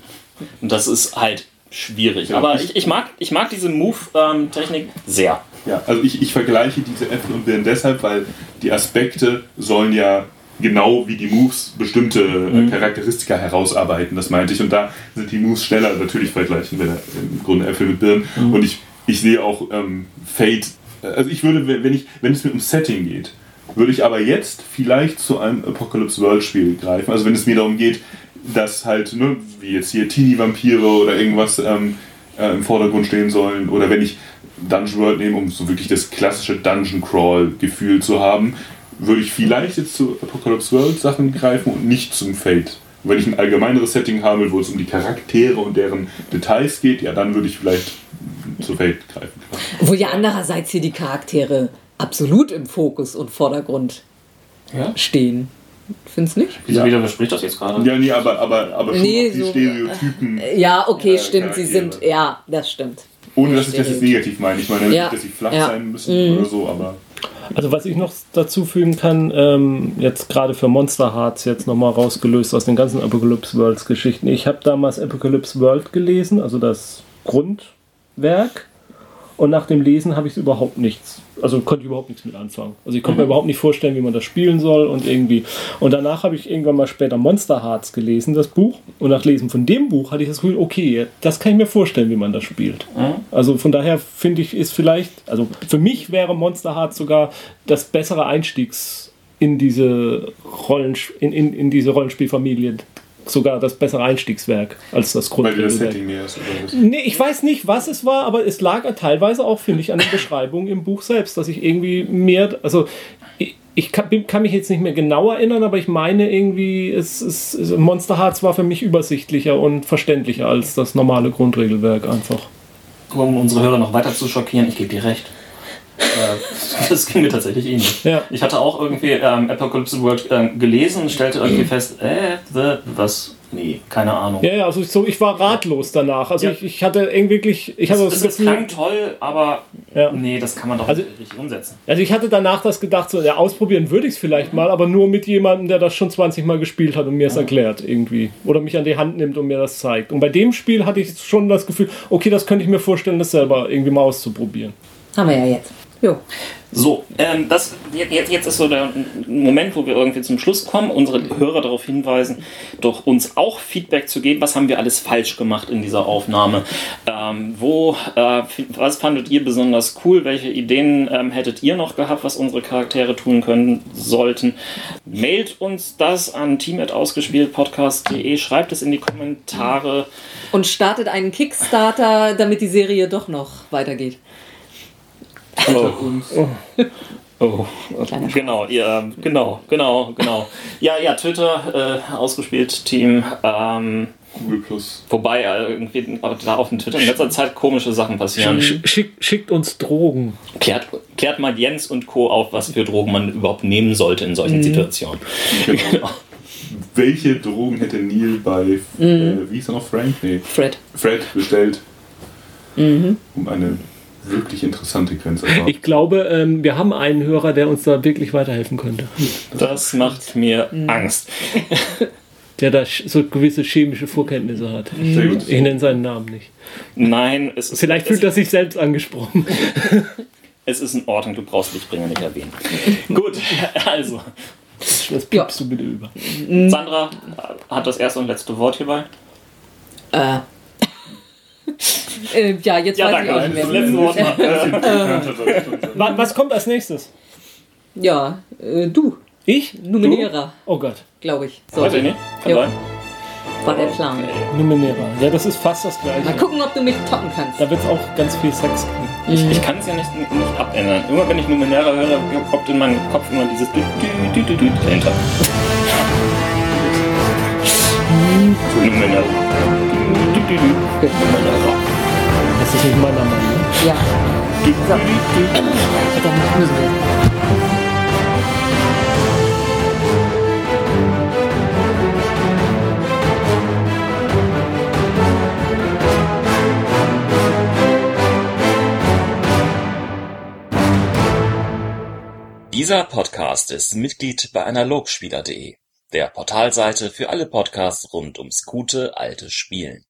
Und das ist halt schwierig. Ja, aber ich, ich, mag, ich mag diese Move-Technik ähm, sehr. Ja, also ich, ich vergleiche diese Äpfel und Birnen deshalb, weil die Aspekte sollen ja genau wie die Moves bestimmte äh, mhm. Charakteristika herausarbeiten, das meinte ich. Und da sind die Moves schneller natürlich vergleichen, wenn er im Grunde Äpfel mit Birnen. Mhm. Und ich, ich sehe auch ähm, Fate, also ich würde, wenn, ich, wenn es mir um Setting geht, würde ich aber jetzt vielleicht zu einem Apocalypse World Spiel greifen. Also wenn es mir darum geht, dass halt, ne, wie jetzt hier Teenie-Vampire oder irgendwas ähm, äh, im Vordergrund stehen sollen. Oder wenn ich Dungeon World nehme, um so wirklich das klassische Dungeon Crawl-Gefühl zu haben, würde ich vielleicht jetzt zu Apocalypse World Sachen greifen und nicht zum Fate. Wenn ich ein allgemeineres Setting habe, wo es um die Charaktere und deren Details geht, ja, dann würde ich vielleicht zu Fate greifen. Wo ja andererseits hier die Charaktere absolut im Fokus und Vordergrund Ja? stehen. Findest nicht? Wieso wieder bespricht das jetzt gerade? Ja, nee, aber, aber, aber schon Nee, auch die so- Stereotypen. Ja, okay, Ja, stimmt. Sie sind, ja, das stimmt. Ohne dass ich das jetzt negativ meine. Ich meine Ja. nicht, dass sie flach Ja. sein müssen oder so, aber. Also was ich noch dazu fügen kann, ähm, jetzt gerade für Monster Hearts jetzt nochmal rausgelöst aus den ganzen Apocalypse Worlds Geschichten. Ich habe damals Apocalypse World gelesen, also das Grundwerk. Und nach dem Lesen habe ich überhaupt nichts, also konnte ich überhaupt nichts mit anfangen. Also ich konnte mir überhaupt nicht vorstellen, wie man das spielen soll und irgendwie. Und danach habe ich irgendwann mal später Monster Hearts gelesen, das Buch. Und nach Lesen von dem Buch hatte ich das Gefühl, okay, das kann ich mir vorstellen, wie man das spielt. Also von daher finde ich, ist vielleicht, also für mich wäre Monster Hearts sogar das bessere Einstiegs in diese Rollen, in, in, in diese Rollenspielfamilie sogar das bessere Einstiegswerk als das Weil das Grundregelwerk. Setting mehr ist. Oder was? Nee, ich weiß nicht, was es war, aber es lag teilweise auch, finde ich, an der Beschreibung im Buch selbst, dass ich irgendwie mehr, also ich, ich kann, bin- kann mich jetzt nicht mehr genau erinnern, aber ich meine irgendwie, es, es, es, Monster Hearts war für mich übersichtlicher und verständlicher als das normale Grundregelwerk einfach. Um unsere Hörer noch weiter zu schockieren, ich gebe dir recht. Äh, das ging mir tatsächlich ähnlich. Ja. Ich hatte auch irgendwie ähm, Apocalypse World ähm, gelesen und stellte irgendwie fest, äh, the, was? Nee, keine Ahnung. Ja, ja, also ich, so, ich war ratlos danach. Also Ja. ich, ich hatte irgendwie wirklich, ich hatte es, das Gefühl, klang toll, aber Ja. nee, das kann man doch Also- nicht richtig umsetzen. also ich hatte danach das gedacht, so, ja, ausprobieren würde ich es vielleicht mal, aber nur mit jemandem, der das schon 20 Mal gespielt hat und mir es erklärt irgendwie. Oder mich an die Hand nimmt und mir das zeigt. Und bei dem Spiel hatte ich schon das Gefühl, okay, das könnte ich mir vorstellen, das selber irgendwie mal auszuprobieren. Haben wir ja jetzt. Jo. So, ähm, das, jetzt, jetzt ist so der Moment, wo wir irgendwie zum Schluss kommen, unsere Hörer darauf hinweisen, doch uns auch Feedback zu geben, was haben wir alles falsch gemacht in dieser Aufnahme, ähm, wo, äh, was fandet ihr besonders cool, welche Ideen ähm, hättet ihr noch gehabt, was unsere Charaktere tun können sollten. Mailt uns das an team.ausgespieltpodcast.de, schreibt es in die Kommentare. Und startet einen Kickstarter, damit die Serie doch noch weitergeht. Oh. Uns. Oh, Kleiner genau, ja, genau, genau, genau. Ja, ja, Twitter, äh, ausgespielt Team. Ähm, Google Plus. wobei äh, irgendwie da auf dem Twitter in letzter Zeit komische Sachen passieren. Sch schick, schickt uns Drogen. Klärt, klärt mal Jens und Co. auf, was für Drogen man überhaupt nehmen sollte in solchen Situationen. Genau. Welche Drogen hätte Neil bei, äh, wie hieß er noch, Frank? Nee, Fred. Fred bestellt, um eine wirklich interessante Grenzerfahrung. Ich glaube, ähm, wir haben einen Hörer, der uns da wirklich weiterhelfen könnte. Das macht mir Angst. Der da so gewisse chemische Vorkenntnisse hat. Sehr gut. Ich nenne seinen Namen nicht. Nein, es ist, Vielleicht fühlt er sich selbst angesprochen. es ist in Ordnung, du brauchst Lichtbringer nicht erwähnen. Gut, also, Das piepst du bitte über. Sandra hat das erste und letzte Wort hierbei. Äh. Äh, ja, jetzt Ja, weiß danke. ich auch nicht mehr. letzte Wort mal. Wa- Was kommt als nächstes? Ja, äh, du. Ich? Nominierer, Du? Oh Gott. glaube ich. So, Weiß ich nicht. Kann Ja. sein. war der Plan. Nominierer. Ja, das ist fast das Mal gleiche. gucken, ob du mich toppen kannst. Da wird es auch ganz viel Sex geben. Ich, ich kann es ja nicht, nicht abändern. Immer wenn ich Numenera höre, kommt in meinen Kopf immer dieses dahinter. Numenera. Das ist nicht meiner Meinung. Ja. So. Dann müssen wir. Dieser Podcast ist Mitglied bei analogspieler.de, der Portalseite für alle Podcasts rund ums gute alte Spielen.